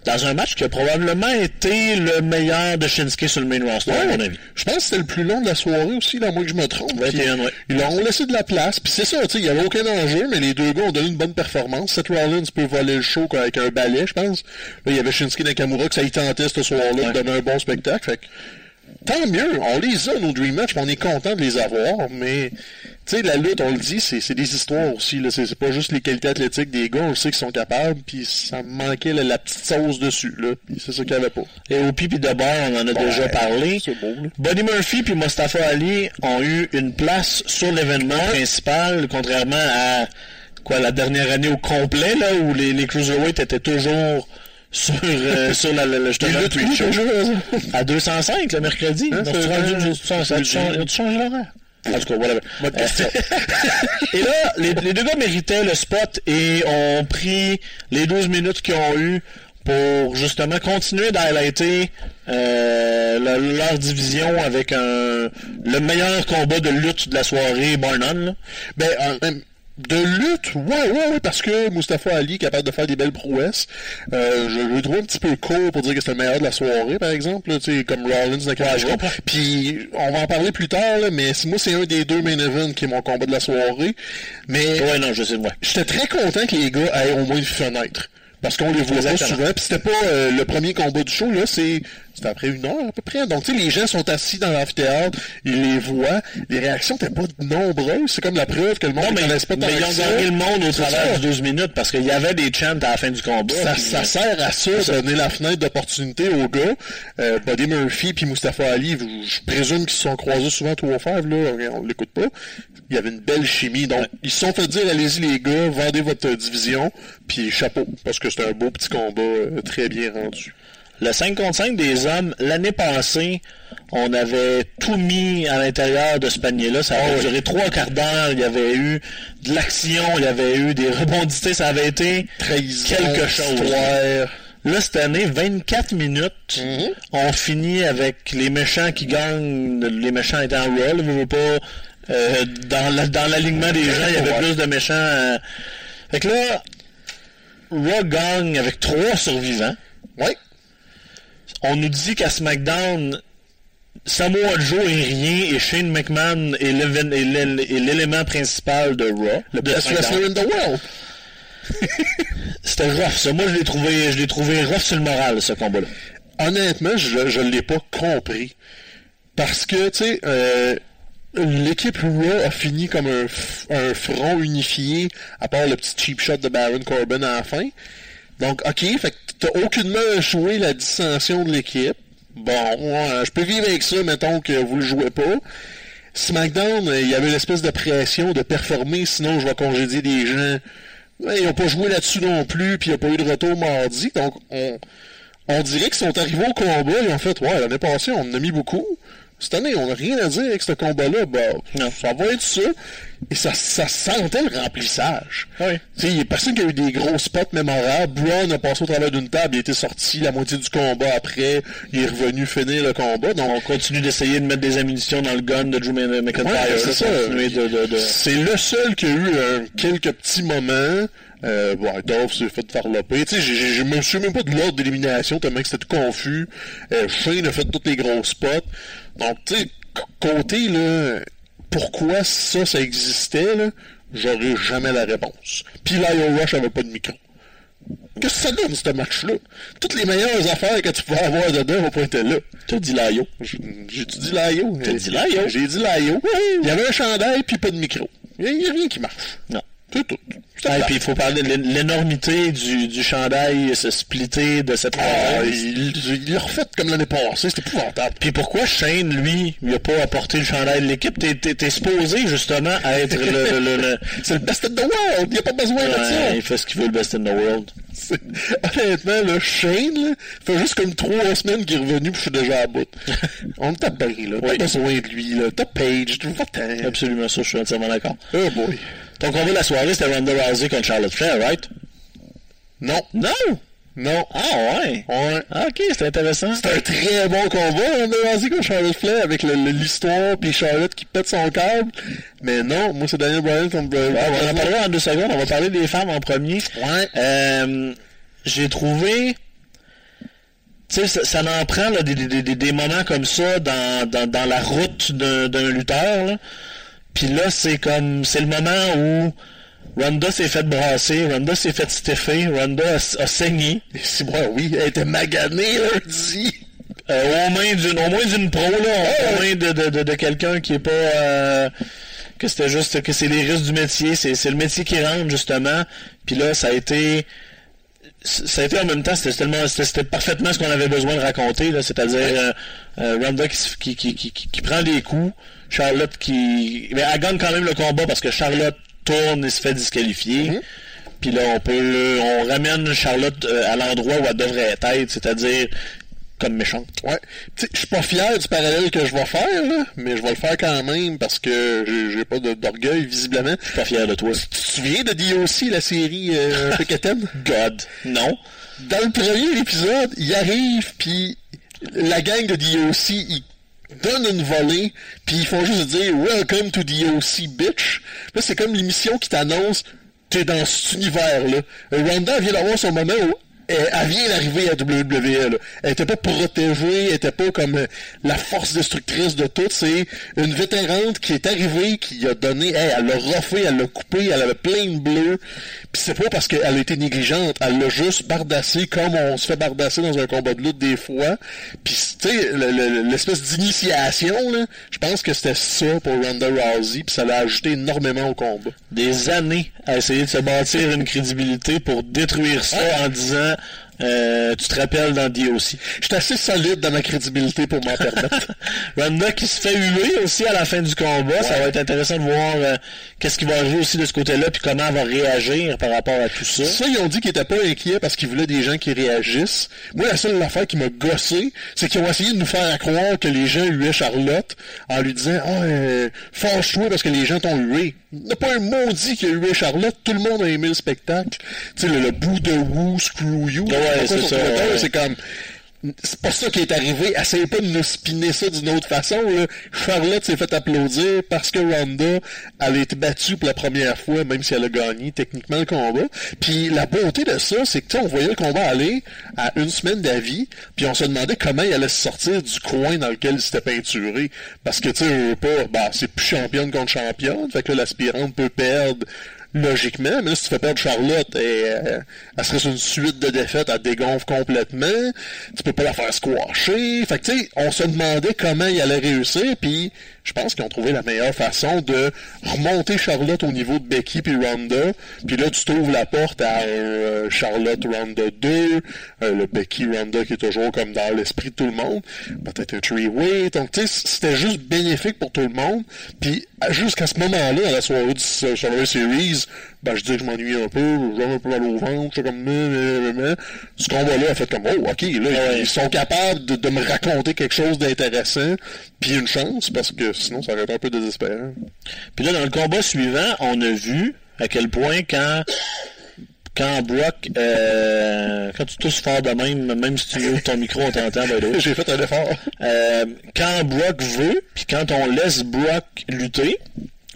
dans un match qui a probablement été le meilleur de Shinsuke sur le main roster, à mon avis. Je pense que c'était le plus long de la soirée aussi, là, moi que je me trompe. 21, ouais. Ils leur ont laissé de la place, puis c'est ça, tu sais, il n'y avait aucun enjeu, mais les deux gars ont donné une bonne performance. Seth Rollins peut voler le show avec un balai, je pense. Là, il y avait Shinsuke Nakamura que ça y tentait ce soir-là de donner un bon spectacle. Fait que, tant mieux, on les a, nos Dream Match, on est content de les avoir, mais tu sais, la lutte, on le dit, c'est des histoires aussi. Là. C'est, pas juste les qualités athlétiques des gars, on sait qu'ils sont capables, puis ça manquait la, petite sauce dessus. Là, puis c'est ça qu'il n'y avait pas. Et au pipi de bord, on en a déjà parlé. Buddy Murphy puis Mustafa Ali ont eu une place sur l'événement principal, contrairement à quoi la dernière année au complet, là, où les, les Cruiserweights étaient toujours sur, euh, sur la, la, justement, le à 205 le mercredi. Hein, ça, tu changé l'horaire? En tout cas, voilà. [LAUGHS] et là, les, deux gars méritaient le spot et ont pris les 12 minutes qu'ils ont eu pour justement continuer d'highlighter euh, leur division avec un, le meilleur combat de lutte de la soirée, Barnum. Ben, de lutte, ouais, ouais, ouais, parce que Mustafa Ali est capable de faire des belles prouesses. Euh, je le trouve un petit peu court pour dire que c'est le meilleur de la soirée, par exemple, tu sais, comme Rollins de ouais, Puis on va en parler plus tard, là, mais moi c'est un des deux main events qui est mon combat de la soirée. Mais ouais, non, je sais, ouais. J'étais très content que les gars aient au moins une fenêtre parce qu'on les voit pas souvent. Puis c'était pas euh, le premier combat du show, là, c'est c'était après une heure à peu près. Donc, tu sais, les gens sont assis dans l'amphithéâtre, ils les voient. Les réactions n'étaient pas nombreuses. C'est comme la preuve que le monde ne connaisse pas Mais ils ont gagné le monde au travers de 12 minutes parce qu'il y avait des chants à la fin du combat. Ça, ça sert à ça, de donner la fenêtre d'opportunité aux gars. Euh, Buddy Murphy puis Mustafa Ali, je présume qu'ils se sont croisés souvent tout au faire, là. On l'écoute pas il y avait une belle chimie. Donc, ils se sont fait dire, allez-y les gars, vendez votre division, puis chapeau, parce que c'était un beau petit combat euh, très bien rendu. Le 5 contre 5 des hommes, l'année passée, on avait tout mis à l'intérieur de ce panier-là. Ça avait ah duré trois quarts d'heure. Il y avait eu de l'action, il y avait eu des rebondités. Ça avait été quelque chose. Là, cette année, 24 minutes, mm-hmm. on finit avec les méchants qui gagnent, les méchants étant Raw, ne veut pas euh, dans l'alignement des gens, il y avait plus de méchants. Euh. Fait que là, Raw gagne avec trois survivants. Oui. On nous dit qu'à SmackDown, Samoa Joe est rien et Shane McMahon est l'élément principal de Raw. Le best wrestler in the world. [LAUGHS] C'était rough, ça. Moi, je l'ai trouvé, je l'ai trouvé rough sur le moral, ce combat-là. Honnêtement, je ne l'ai pas compris. Parce que, tu sais, euh, l'équipe Raw a fini comme un, front unifié, à part le petit cheap shot de Baron Corbin à la fin. Donc, ok, fait que t'as aucunement joué la dissension de l'équipe. Bon, je peux vivre avec ça, mettons que vous le jouez pas. SmackDown, il y avait l'espèce de pression de performer, sinon je vais congédier des gens. ils n'ont pas joué là-dessus non plus, puis il n'y a pas eu de retour mardi. Donc, on, on dirait qu'ils sont arrivés au combat et en fait, ouais, l'année passée, on en a mis beaucoup. Cette année, on n'a rien à dire avec ce combat-là. Bah, ça va être ça. Et ça, ça sentait le remplissage. Oui. Il n'y a personne qui a eu des gros spots mémorables. Brown a passé au travers d'une table, il était sorti la moitié du combat après, il est revenu finir le combat. Donc on continue d'essayer de mettre des ammunitions dans le gun de Drew McIntyre. c'est ça. C'est le seul qui a eu euh, quelques petits moments. Euh, bon, Dolph s'est fait farloper. Tu sais, je me souviens même pas de l'ordre d'élimination, tellement que c'était tout confus. Euh, Shane a fait tous les gros spots. Donc, tu sais, côté, là, pourquoi ça, ça existait, là, j'aurais jamais la réponse. Puis Lio Rush avait pas de micro. Qu'est-ce que ça donne, ce match-là? Toutes les meilleures affaires que tu pouvais avoir dedans vont pas être là. T'as dit Laio. J'ai-tu dit Laio? T'as dit Laio? J'ai dit Laio. Il y avait un chandail puis pas de micro. Il n'y a, rien qui marche. Non. C'est tout. Ah, et puis il faut parler de l'é- l'énormité du, du chandail se splitter de cette Ah, province. il l'a refait comme l'année passée, c'était épouvantable. Puis pourquoi Shane, lui, il a pas apporté le chandail de l'équipe? T'es, supposé, justement, être le... le, le, le- [LAUGHS] C'est le best in the world, il n'y a pas besoin de ça. Ouais, il fait ce qu'il veut, le best in the world. C'est- Honnêtement, le Shane, là, fait juste comme trois semaines qu'il est revenu puis je suis déjà à bout. On t'a bien, là. Pas Oui. besoin de lui, là. T'as Page, tu va-t'en. Absolument ça, je suis entièrement d'accord. Oh boy. Donc, on va la soirée, c'était Ronda Rousey contre Charlotte Flair, right? Non. Non! Non. Ah ouais! Ouais. Ah, ok, c'est intéressant. C'est un très bon combat, on a rasé contre Charlotte Flair avec l'histoire puis Charlotte qui pète son câble. Mais non, moi c'est Daniel Bryan contre Bryan. Ouais, on en parlera en deux secondes. On va parler des femmes en premier. Ouais. Euh, j'ai trouvé... Tu sais, ça, ça en prend là, des, des, des, des moments comme ça dans, dans, dans la route d'un d'un lutteur. Là. Puis là, c'est comme... C'est le moment où Ronda s'est fait brasser, Ronda s'est fait stiffer, Ronda a, a saigné. Si moi, oui, elle était maganée lundi. Euh, au, moins d'une, au moins d'une pro, là, au moins de, de, de, de quelqu'un qui est pas... euh, que c'était juste... que c'est les risques du métier, c'est, c'est le métier qui rentre, justement. Puis là, ça a été... Ça a été en même temps, c'était tellement, c'était, parfaitement ce qu'on avait besoin de raconter, là, c'est-à-dire euh, euh, Ronda qui, se- qui, qui, qui, qui- qui prend des coups, Charlotte qui... Mais elle gagne quand même le combat parce que Charlotte tourne et se fait disqualifier. Mhm. Puis là, on peut, on ramène Charlotte euh, à l'endroit où elle devrait être, c'est-à-dire comme méchante. Ouais. Je suis pas fier du parallèle que je vais faire, là, mais je vais le faire quand même parce que j'ai- pas d'orgueil, visiblement. Je suis pas fier de toi. Tu te souviens de DOC, la série euh? [LAUGHS] God. Non. Dans le premier épisode, il arrive, puis la gang de DOC, ils donnent une volée, puis ils font juste dire « Welcome to DOC, bitch ». Là, c'est comme l'émission qui t'annonce « T'es dans cet univers-là ». Ronda vient d'avoir son moment où elle, elle vient d'arriver à WWE. Là. Elle était pas protégée, elle était pas comme euh, la force destructrice de tout. C'est une vétérante qui est arrivée, qui a donné, hey, elle l'a roffé, elle l'a coupé, elle avait plein de bleu. Puis c'est pas parce qu'elle a été négligente, elle l'a juste bardassé comme on se fait bardasser dans un combat de lutte des fois. Puis tu sais, le- le- l'espèce d'initiation, je pense que c'était ça pour Ronda Rousey, puis ça l'a ajouté énormément au combat. Des années à essayer de se bâtir une crédibilité pour détruire ça en disant euh, tu te rappelles dans DOC. Je suis assez solide dans ma crédibilité pour m'en permettre. [LAUGHS] Ronda qui se fait huer aussi à la fin du combat. Ça va être intéressant de voir euh, qu'est-ce qui va arriver aussi de ce côté-là, puis comment elle va réagir par rapport à tout ça. Ça, ils ont dit qu'ils étaient pas inquiets parce qu'ils voulaient des gens qui réagissent. Moi, la seule affaire qui m'a gossé, c'est qu'ils ont essayé de nous faire croire que les gens huaient Charlotte en lui disant « Ah, euh, fâche-toi parce que les gens t'ont hué. » n'y a pas un maudit qui a hué Charlotte. Tout le monde a aimé le spectacle. Tu sais, le, le bout de Woo, Screw You. Ouais, c'est ça, ouais. C'est comme... C'est pas ça qui est arrivé. Essayez pas de nous spinner ça d'une autre façon. Charlotte s'est fait applaudir parce que Ronda, elle a été battue pour la première fois, même si elle a gagné techniquement le combat. Puis la beauté de ça, c'est que on voyait le combat aller à une semaine d'avis, puis on se demandait comment il allait se sortir du coin dans lequel il s'était peinturé. Parce que tu sais, pas, bah, c'est plus championne contre championne, fait que l'aspirante peut perdre logiquement, mais là, si tu fais perdre Charlotte, et, euh, elle serait une suite de défaites, elle dégonfle complètement, tu peux pas la faire squasher, fait que tu sais, on se demandait comment il allait réussir, puis je pense qu'ils ont trouvé la meilleure façon de remonter Charlotte au niveau de Becky puis Ronda, puis là, tu t'ouvres la porte à euh, Charlotte Ronda 2, euh, le Becky Ronda qui est toujours comme dans l'esprit de tout le monde, peut-être un three-way, donc tu sais, c'était juste bénéfique pour tout le monde, puis jusqu'à ce moment-là, dans la soirée du Survivor Series, ben, je dis que je m'ennuie un peu, j'avais un peu mal au ventre, j'étais comme, mais, ce combat-là a fait comme, oh, ok, là, Ouais. ils sont capables de, de me raconter quelque chose d'intéressant, puis une chance, parce que sinon, ça aurait été un peu désespérant. Puis là, dans le combat suivant, on a vu à quel point quand quand Brock euh, quand tu tousses fort de même, même si tu ouvres ton micro, on t'entend, way. [LAUGHS] J'ai fait un effort. Euh, quand Brock veut, puis quand on laisse Brock lutter,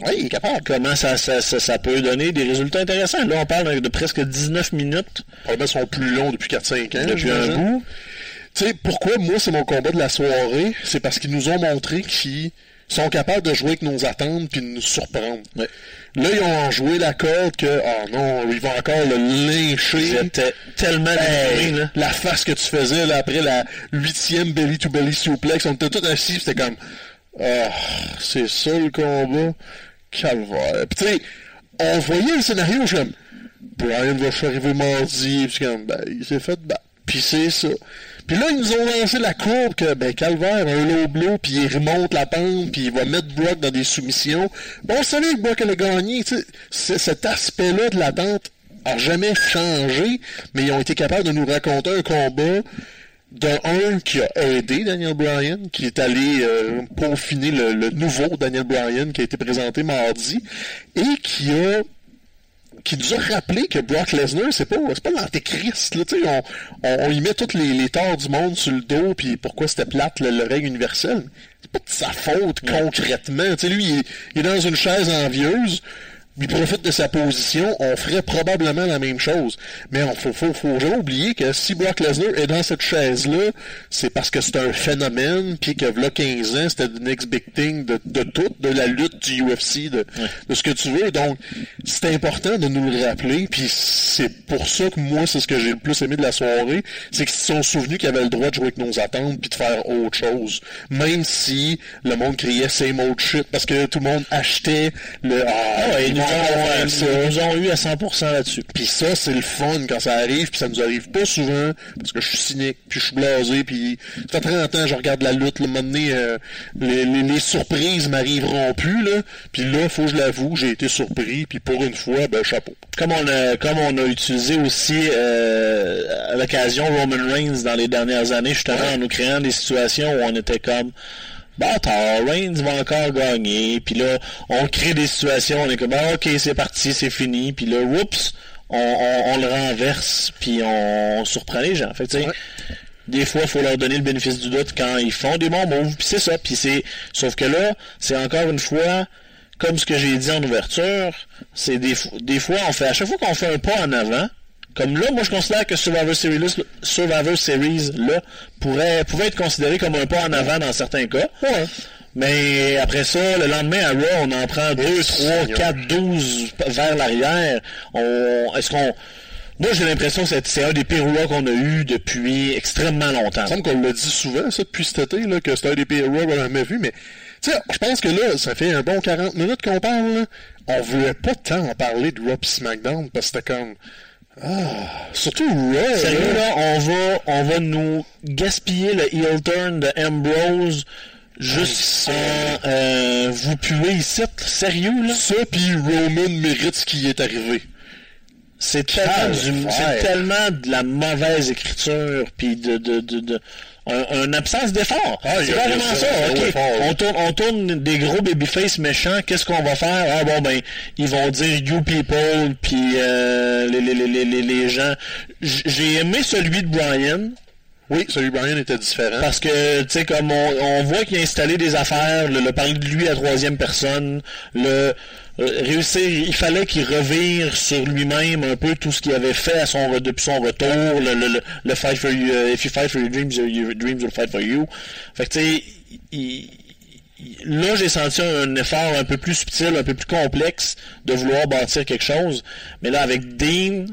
Oui, il est capable. comment ça, ça, ça, ça peut donner des résultats intéressants? Là, on parle de presque 19 minutes Probablement sont plus longs depuis 4-5 ans. depuis un bout. Tu sais, pourquoi moi c'est mon combat de la soirée? C'est parce qu'ils nous ont montré qu'ils sont capables de jouer avec nos attentes puis de nous surprendre. Ouais. Là, ils ont joué la corde que, ah non, ils vont encore le lyncher. J'étais tellement Hey, là. la face que tu faisais là, après la huitième belly to belly suplex, on était tous assis, c'était comme, ah, c'est ça le combat, calvaire. Puis tu sais, on voyait le scénario, je comme, Brian va arriver mardi, puis comme, ben, il s'est fait battre. Puis c'est ça. Puis là, ils nous ont lancé la courbe que, ben, Calvaire, un low blow, puis il remonte la pente, puis il va mettre Brock dans des soumissions. Bon, on savait que Brock allait gagner, tu sais. Cet aspect-là de l'attente a jamais changé, mais ils ont été capables de nous raconter un combat d'un un qui a aidé Daniel Bryan, qui est allé euh, peaufiner le, le, nouveau Daniel Bryan qui a été présenté mardi, et qui a qui nous a rappelé que Brock Lesnar, c'est pas, c'est pas l'antéchrist, là, tu sais, on, on, on, y met tous les, les torts du monde sur le dos, puis pourquoi c'était plate, le, le règle universel. C'est pas de sa faute, concrètement. Tu sais, lui, il, il, est dans une chaise envieuse, il profite de sa position, on ferait probablement la même chose. Mais il faut, faut, faut jamais oublier que si Brock Lesnar est dans cette chaise-là, c'est parce que c'est un phénomène, puis que là 15 ans, c'était the next big thing de, de tout, de la lutte du UFC, de, ouais. de ce que tu veux. Donc, c'est important de nous le rappeler, puis c'est pour ça que moi, c'est ce que j'ai le plus aimé de la soirée, c'est qu'ils se sont souvenus qu'ils avaient le droit de jouer avec nos attentes, puis de faire autre chose. Même si le monde criait same old shit, parce que tout le monde achetait le... Ah, ah ouais. Ils nous ont eu à 100% là-dessus. Puis ça, c'est le fun quand ça arrive, puis ça nous arrive pas souvent, parce que je suis cynique, puis je suis blasé, puis ça fait 30 ans je regarde la lutte, le moment donné, euh, les, les, les, surprises m'arriveront plus, là. Puis là, faut que je l'avoue, j'ai été surpris, puis pour une fois, ben chapeau. Comme on a, comme on a utilisé aussi euh, à l'occasion Roman Reigns dans les dernières années, justement, en nous créant des situations où on était comme bâtard, Reigns va encore gagner, puis là, on crée des situations, on est comme, ah, ok, c'est parti, c'est fini, puis là, oups, on, on, on, le renverse, puis on, on, surprend les gens. Fait que, tu sais, ouais. des fois, il faut leur donner le bénéfice du doute quand ils font des bons moves, puis c'est ça, puis c'est, sauf que là, c'est encore une fois, comme ce que j'ai dit en ouverture, c'est des, des fois, on fait, à chaque fois qu'on fait un pas en avant, comme là, moi, je considère que Survivor Series, là, Survivor Series là, pourrait, pouvait être considéré comme un pas en avant dans certains cas. Ouais. Mais après ça, le lendemain à Raw, on en prend 2, 3, 4, 12 vers l'arrière. On, est-ce qu'on, moi, j'ai l'impression que c'est un des pires Raw qu'on a eu depuis extrêmement longtemps. Il semble qu'on l'a dit souvent, ça, depuis cet été, là, que c'est un des pires Raw qu'on a jamais vu, mais, tu sais, je pense que là, ça fait un bon 40 minutes qu'on parle, là. On voulait pas tant en parler de Raw pis SmackDown, parce que c'était comme, ah, surtout Raw. Sérieux, là, on va, on va nous gaspiller le heel turn de Ambrose juste en euh, vous puer ici. Sérieux, là? Ça, puis Roman mérite ce qui est arrivé. C'est tellement, du, c'est tellement de la mauvaise écriture, puis de, de, de, de un, un absence d'effort. Ah, c'est vraiment ça. Okay. On, tourne, on tourne des gros babyface méchants. Qu'est-ce qu'on va faire? Ah bon ben, ils vont dire you people, puis euh, les, les, les, les, les gens. J'ai aimé celui de Brian. Oui, celui de Brian était différent. Parce que, tu sais, comme on, on voit qu'il a installé des affaires, le, le parler de lui à troisième personne, le réussir, il fallait qu'il revire sur lui-même un peu tout ce qu'il avait fait à son, depuis son retour, le, le, le fight for you, uh, if you fight for your dreams, your dreams will fight for you. Fait tu sais, là, j'ai senti un effort un peu plus subtil, un peu plus complexe de vouloir bâtir quelque chose. Mais là, avec Dean,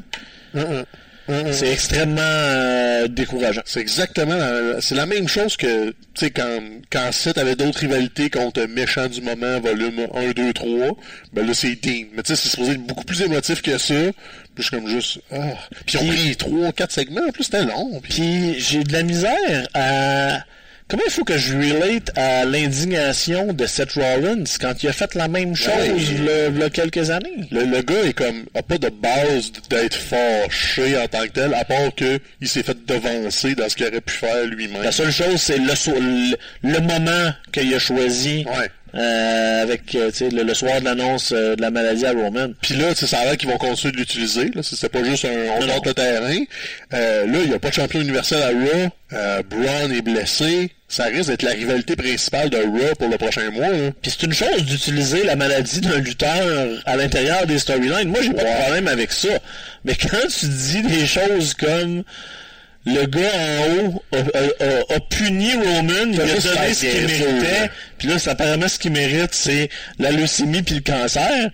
-uh. C'est extrêmement euh, décourageant. C'est exactement la, c'est la même chose que tu sais quand quand Seth avait d'autres rivalités contre Méchant du moment volume 1 2 3, ben là c'est Dean. Mais tu sais c'est supposé être beaucoup plus émotif que ça. Puis je suis comme juste ah. Puis ont pris 3 4 segments en plus c'était long. Puis, puis j'ai de la misère à Comment il faut que je relate à l'indignation de Seth Rollins quand il a fait la même chose ouais, il y a quelques années? Le, le, gars est comme, a pas de base d'être fâché en tant que tel, à part que il s'est fait devancer dans ce qu'il aurait pu faire lui-même. La seule chose, c'est le, le, le, moment qu'il a choisi. Ouais. Euh, avec euh, le, le, soir de l'annonce euh, de la maladie à Roman. Puis là, ça a l'air qu'ils vont continuer de l'utiliser. C'est pas juste un on tente le terrain. Euh, là, il n'y a pas de champion universel à Raw. Euh, Braun est blessé. Ça risque d'être la rivalité principale de Raw pour le prochain mois. Puis c'est une chose d'utiliser la maladie d'un lutteur à l'intérieur des storylines. Moi, j'ai pas de problème avec ça. Mais quand tu dis des choses comme le gars en haut a, a, a puni Roman, il a donné ce qu'il méritait, puis là, apparemment, ce qu'il mérite, c'est la leucémie puis le cancer.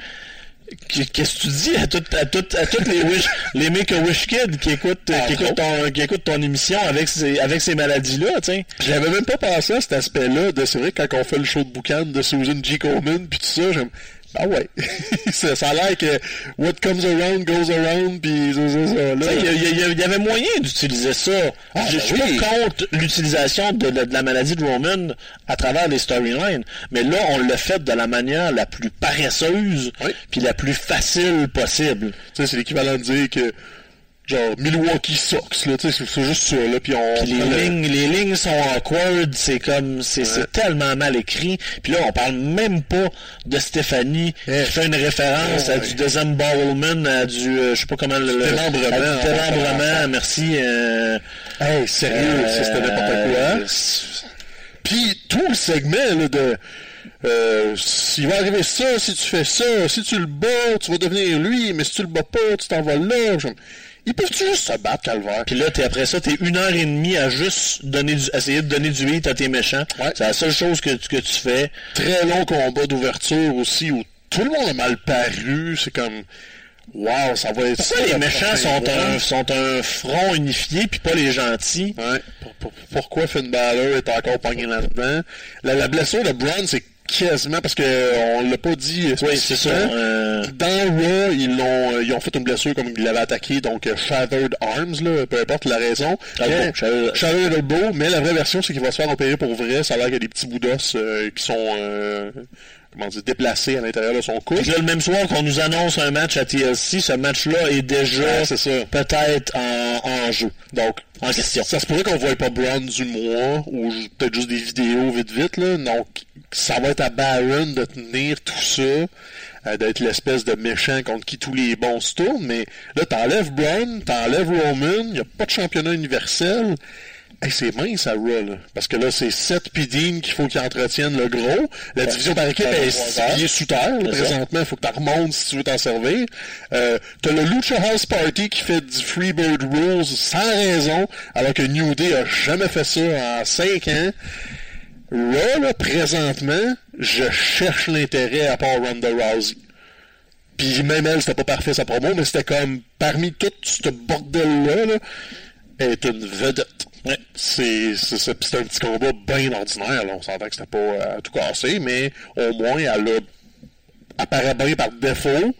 Qu'est-ce que tu dis à toutes à toutes à toutes les wish, les make a wish kids qui écoutent ah, qui écoutent ton qui écoutent ton émission avec ces avec ces maladies là, sais? J'avais même pas pensé à cet aspect-là de c'est vrai quand on fait le show de boucan de Susan G. Coleman puis tout ça, j'aime Ah ouais. [LAUGHS] ça, ça a l'air que what comes around goes around, puis ça, ça, là. Il y, avait moyen d'utiliser ça. Ah, je ben suis oui. pas contre l'utilisation de, la- de la maladie de Roman à travers les storylines, mais là, on l'a fait de la manière la plus paresseuse Oui. puis la plus facile possible. C'est l'équivalent de dire que, genre, Milwaukee sucks, là, tu sais, c'est- juste ça, là, puis on... Les le- lignes, les lignes sont awkward, c'est comme, c'est tellement mal écrit. Puis là, on parle même pas de Stéphanie Eh. qui fait une référence à Ouais. du disembowelment, à du, euh, je sais pas comment le, le- Démembrement, merci. euh, Hey, sérieux, c'était n'importe euh, quoi. Puis tout le segment là, de euh, s'il va arriver ça, si tu fais ça, si tu le bats, tu vas devenir lui, mais si tu le bats pas, tu t'en vas là. Ils peuvent-tu juste se battre, Calvaire? Puis là, t'es après ça, t'es une heure et demie à juste donner du, essayer de donner du hit à tes méchants. Ouais. C'est la seule chose que, tu- que tu fais. Très long combat d'ouverture aussi où tout le monde a mal paru. C'est comme Wow, ça va être Pourquoi ça, les le méchants sont un, sont un front unifié puis pas les gentils? Ouais. Pour- pour- pourquoi Finn Balor est encore pogné là-dedans? La, la blessure de Braun, c'est quasiment parce que euh, on l'a pas dit Oui, c'est ça. euh, Dans Raw, ils l'ont, euh, ils ont fait une blessure comme ils l'avaient attaqué, donc euh, Shattered Arms, là, peu importe la raison. Elbow, Mais- Shattered- Shattered Elbow, mais la vraie version, c'est qu'il va se faire opérer pour vrai. Ça a l'air qu'il y a des petits bouts d'os euh, qui sont euh, comment dire, déplacés à l'intérieur de son cou. Fait que là, le même soir qu'on nous annonce un match à TLC, ce match-là est déjà Ouais, peut-être en, en jeu. Donc, en question. Ça se pourrait qu'on ne voit pas Braun du mois, ou peut-être juste des vidéos vite vite, là. Donc, ça va être à Baron de tenir tout ça, euh, d'être l'espèce de méchant contre qui tous les bons se tournent, mais là, t'enlèves Braun, t'enlèves Roman, il n'y a pas de championnat universel. Hey, c'est mince à Raw, là. Parce que là, c'est Seth puis Dean qu'il faut qu'ils entretiennent le gros. La division par équipe est trois six heures. pieds sous terre, là, présentement. Il faut que tu remontes si tu veux t'en servir. Euh, t'as le Lucha House Party qui fait du Freebird Rules sans raison, alors que New Day a jamais fait ça en 5 ans. Raw, là, présentement, je cherche l'intérêt à part Ronda Rousey. Puis même elle, c'était pas parfait sa promo, mais c'était comme, parmi tout ce bordel-là, là, elle est une vedette. Ouais, c'est un petit combat bien ordinaire. On s'entend que c'était pas euh, tout cassé, mais au moins elle a apparaît bien par défaut.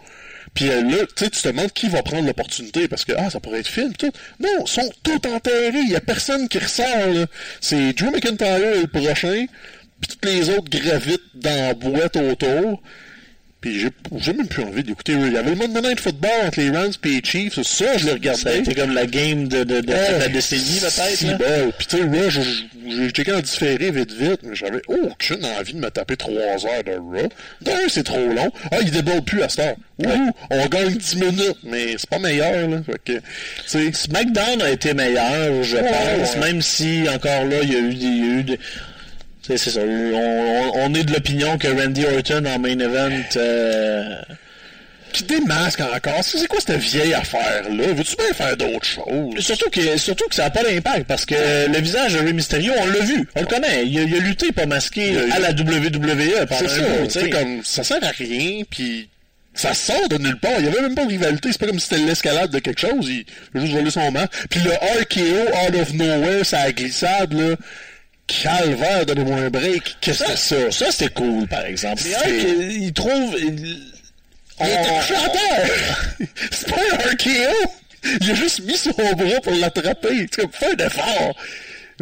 Puis euh, là, tu te demandes qui va prendre l'opportunité parce que ah, ça pourrait être film, tout. Non, ils sont tous enterrés. Il y a personne qui ressort. C'est Drew McIntyre le prochain, puis tous les autres gravitent dans la boîte autour. Puis j'ai j'ai même plus envie d'écouter. Il y avait le Monday Night Football entre les Rams et les Chiefs. Ça, je a regardé. été comme la game de, de, de, de la décennie, peut-être. si là. bol. Puis tu sais, je- j'ai checké en différé vite vite, mais j'avais aucune envie de me taper 3 heures de Raw. D'un, c'est trop long. Ah, il déborde plus à cette heure. Ouh, on gagne 10 minutes, mais c'est pas meilleur, là. Fait que, tu sais, SmackDown a été meilleur, je Ouais, pense, ouais. même si encore là, il y a eu des. il y a eu des- C'est ça. On, on- on est de l'opinion que Randy Orton en main event. euh, qui démasque encore. C'est quoi cette vieille affaire-là? Veux-tu bien faire d'autres choses? Surtout que, surtout que ça n'a pas d'impact parce que le visage de Rey Mysterio, on l'a vu, on le connaît. Il a, il a lutté pas masqué à la WWE pendant C'est un ça, comme, ça sert à rien, puis ça sort de nulle part. Il y avait même pas de rivalité. C'est pas comme si c'était l'escalade de quelque chose. Il il a juste volé son match. Puis le RKO out of nowhere, ça a glissade, là. Calvaire, donnez-moi un break. Qu'est-ce que c'est ça? Ça, c'était cool, par exemple. C'est- il trouve... il- Il est on- un chanteur! [LAUGHS] C'est pas un RKO! Il a juste mis son bras pour l'attraper. C'est comme, fais un effort!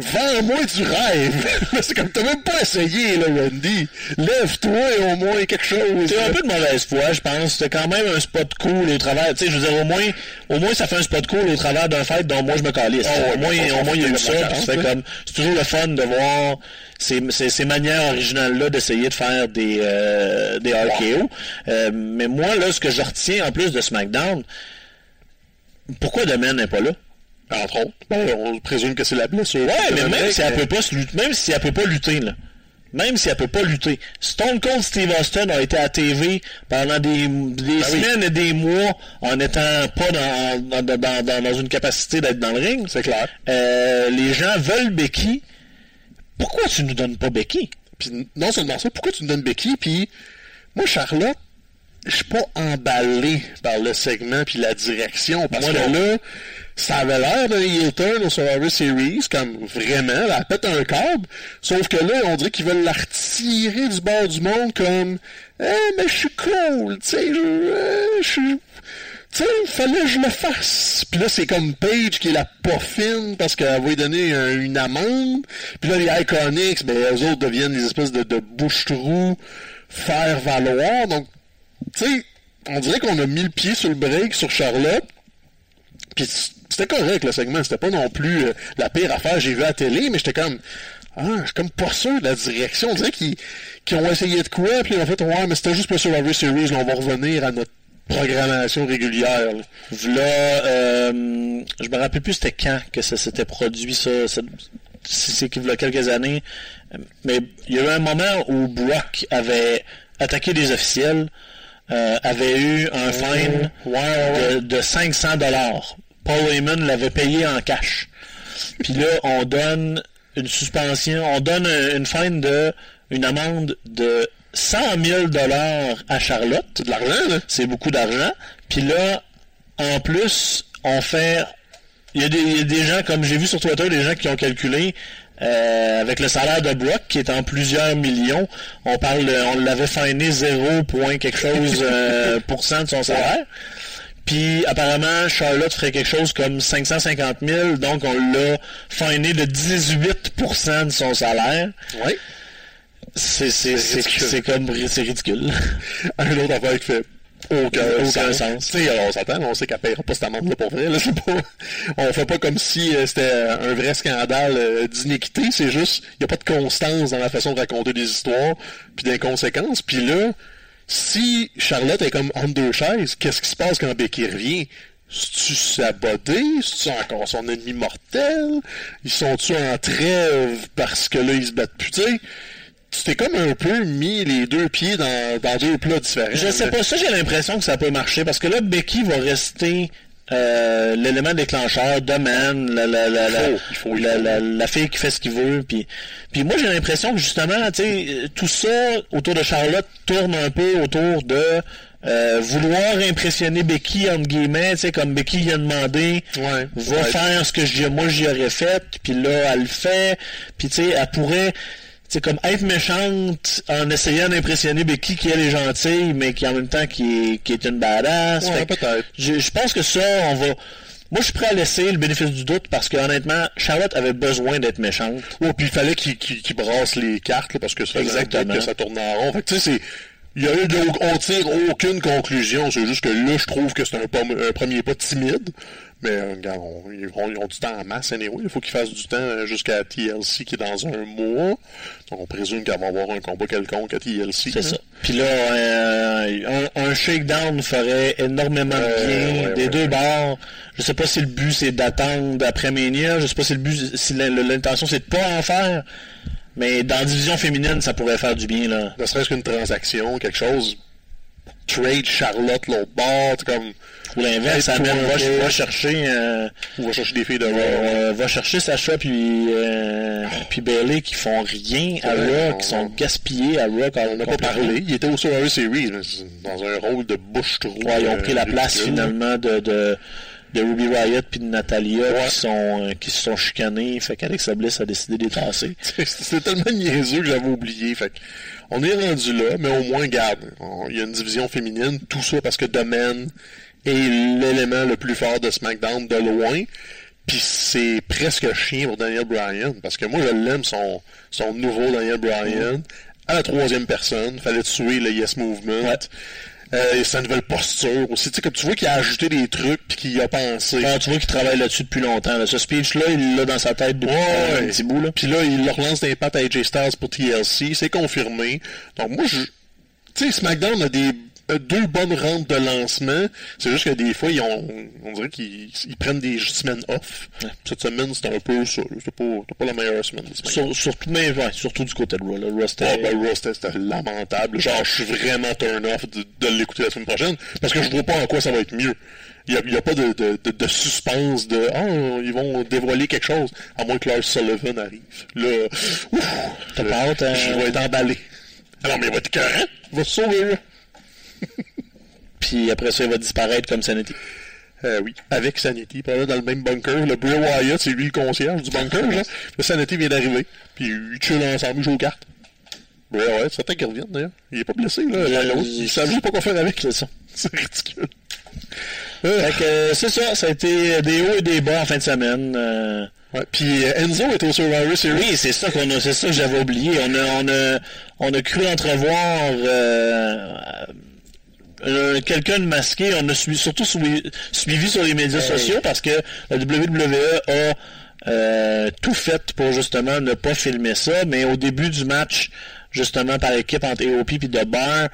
Vends-moi du rêve! [LAUGHS] c'est comme, t'as même pas essayé, là, Randy. Lève-toi au moins quelque chose. C'est un peu de mauvaise foi, je pense. C'était quand même un spot cool au travers. Tu sais, je veux dire, au moins, au moins, ça fait un spot cool au travers d'un fait dont moi je me calisse. Ah ouais, au moins, au moins, il y a eu ça fait vacances, comme, c'est toujours le fun de voir ces, ces, ces manières originales-là d'essayer de faire des, euh, des RKO. Euh, mais moi, là, ce que je retiens en plus de SmackDown, pourquoi Domaine n'est pas là? Entre autres. Ben, on présume que c'est la blessure. Ouais, mais même si elle peut pas même si elle peut pas lutter, là. Même si elle peut pas lutter. Stone Cold Steve Austin a été à TV pendant des, des Ben oui. semaines et des mois en n'étant pas dans, dans, dans, dans, dans une capacité d'être dans le ring. C'est clair. Euh, les gens veulent Becky. Pourquoi tu nous donnes pas Becky? Puis non seulement ça, pourquoi tu me donnes Becky? Puis moi, Charlotte, je suis pas emballé par le segment puis la direction parce Moi que non. là, ça avait l'air d'un heel turn au Survivor Series, comme vraiment, elle pète un câble. Sauf que là, on dirait qu'ils veulent la retirer du bord du monde comme, eh, mais je suis cool, tu sais, je, euh, je suis, tu sais, fallait que je le fasse. Puis là, c'est comme Paige qui est la pas fine parce qu'elle va lui donner un- une amende. Puis là, les Iconics, ben, eux autres deviennent des espèces de, de bouche-trous faire valoir. Donc, tu sais, on dirait qu'on a mis le pied sur le break sur Charlotte. Puis c'était correct le segment, c'était pas non plus euh, la pire affaire j'ai vue à la télé, mais j'étais comme ah, je suis comme pas sûr de la direction. On dirait qu'ils ont essayé de quoi, puis ont fait ouais, mais c'était juste pour Survivor Series, là, on va revenir à notre programmation régulière. là. Euh, je me rappelle plus c'était quand que ça s'était produit, ça. c'est qu'il y a quelques années. Mais il y a eu un moment où Brock avait attaqué des officiels, euh, avait eu un fine Ouais, ouais, de, de 500 dollars. Paul Heyman l'avait payé en cash. Puis là, on donne une suspension, on donne un- une fine de, une amende de 100 000 dollars à Charlotte. C'est de l'argent, là. C'est beaucoup d'argent. Puis là, en plus, on fait. Il y, a des, il y a des gens, comme j'ai vu sur Twitter, des gens qui ont calculé euh, avec le salaire de Brock, qui est en plusieurs millions. On parle, on l'avait fainé 0, point quelque chose euh, [LAUGHS] pour cent de son salaire. Puis apparemment, Charlotte ferait quelque chose comme 550 000, donc on l'a fainé de 18% de son salaire. Ridicule. c'est comme c'est ridicule. [LAUGHS] Un autre affaire qui fait aucun, Aucun sens. sens. Alors on s'attend, on sait qu'elle paiera pas cette amende-là pour vrai. Là, pas, on fait pas comme si euh, c'était un vrai scandale euh, d'iniquité. C'est juste, il n'y a pas de constance dans la façon de raconter des histoires, puis d'inconséquences. Puis là, si Charlotte est comme entre deux chaises, qu'est-ce qui se passe quand Becky revient? C'est-tu saboté? C'est-tu encore son ennemi mortel? Ils sont-tu en trêve parce que là, ils se battent plus? Tu t'es comme un peu mis les deux pieds dans, dans deux plats différents. Je sais pas, ça j'ai l'impression que ça peut marcher parce que là Becky va rester euh, l'élément déclencheur, de man, la, la, la, la, la, faut. la- la fille qui fait ce qu'il veut. Puis, puis moi j'ai l'impression que justement, tu sais, tout ça autour de Charlotte tourne un peu autour de euh, vouloir impressionner Becky entre guillemets, tu sais, comme Becky lui a demandé, Ouais. va Ouais. faire ce que je, moi j'y aurais fait, puis là elle le fait, puis tu sais, elle pourrait c'est comme être méchante en essayant d'impressionner Becky qui elle est gentille mais qui en même temps qui est, qui est une badass. Ouais, peut-être. Je, je pense que ça, on va. Moi, je suis prêt à laisser le bénéfice du doute parce que honnêtement, Charlotte avait besoin d'être méchante. Ouais, puis il fallait qu'il qu'il brasse les cartes, là, parce que ça Exactement. que ça tourne en rond. Fait tu sais, c'est... Il y a eu on tire aucune conclusion, c'est juste que là, je trouve que c'est un premier pas timide. Mais euh, regarde, on- ils, ont, ils ont du temps en masse, anyway. Il faut qu'ils fassent du temps euh, jusqu'à TLC qui est dans un mois. Donc on présume qu'elle va avoir un combat quelconque à TLC. C'est hein. ça. Puis là, euh, un, un shakedown ferait énormément de bien ouais, des ouais, deux ouais. bords. Je sais pas si le but c'est d'attendre après Mania. Je sais pas si le but, si l'in- l'intention c'est de pas en faire. Mais dans la division féminine, ça pourrait faire du bien là. Ne serait-ce qu'une transaction, quelque chose. Trade Charlotte l'autre bord, comme. Ou l'inverse, un va, va chercher. euh, On va chercher des filles de va, Raw. euh, va chercher Sacha puis euh, puis Bailey qui font rien à Raw, qui sont gaspillés à Raw quand On n'a pas parlé. Il était au Survivor Series, dans un rôle de bouche-trou. Ouais, ils ont euh, pris la place ridicule. finalement de, de, de Ruby Riot puis de Natalia Ouais. qui sont euh, qui se sont chicanés. Fait qu'Alexa Bliss a décidé de les tasser. [LAUGHS] C'était tellement niaiseux que j'avais oublié. Fait on est rendu là, mais au moins, garde. Il y a une division féminine, tout ça parce que Domaine est l'élément le plus fort de SmackDown de loin. Puis c'est presque chien pour Daniel Bryan. Parce que moi, je l'aime, son, son nouveau Daniel Bryan. À la troisième personne, fallait tuer le Yes Movement. Ouais. Euh, sa nouvelle posture aussi. Tu sais, comme tu vois qu'il a ajouté des trucs puis qu'il a pensé. Ah, tu vois qu'il travaille là-dessus depuis longtemps. là. Ce speech-là, il l'a dans sa tête depuis Ouais, un petit bout. Là. Puis là, il le relance des pattes à AJ Styles pour TLC. C'est confirmé. Donc moi, je... Tu sais, SmackDown a des euh, deux bonnes rentes de lancement. C'est juste que des fois, ils ont, on dirait qu'ils ils prennent des semaines off. Cette semaine, c'était un peu ça. C'était pas, pas la meilleure semaine. Sur- surtout, mais, ouais, surtout du côté de Raw. Raw, c'était- Ah, ben, c'était lamentable. Genre, je suis vraiment turn off de, de l'écouter la semaine prochaine parce que je vois pas en quoi ça va être mieux. Il n'y a, pas de, de, de, de suspense de « Ah, ils vont dévoiler quelque chose. » À moins que Lars Sullivan arrive. Là, ouf, T'as je, pas hâte, hein? je vais être emballé. Alors, mais il va être écœurant. Il va se sauver, là. Puis après ça, il va disparaître comme Sanity. Euh, oui, avec Sanity, probablement dans le même bunker. Le Bray Wyatt, c'est lui le concierge du bunker, là. Le Sanity vient d'arriver, puis ils chillent ensemble, ils jouent aux cartes. Bray Wyatt, c'est qu'il revienne d'ailleurs. Il est pas blessé, là. Il- Il, savait pas quoi faire avec. C'est ça. C'est ridicule. Euh, Fait que euh, c'est ça, ça a été des hauts et des bas en fin de semaine. euh. ouais. Puis Enzo est au Survivor Series. Oui, c'est ça qu'on a, c'est ça que j'avais oublié. On a, on a, on a cru entrevoir euh, euh, quelqu'un de masqué. On a suivi, surtout suivi, suivi sur les médias sociaux parce que la WWE a euh, tout fait pour justement ne pas filmer ça. Mais au début du match, justement par équipe entre EOP et de Bar,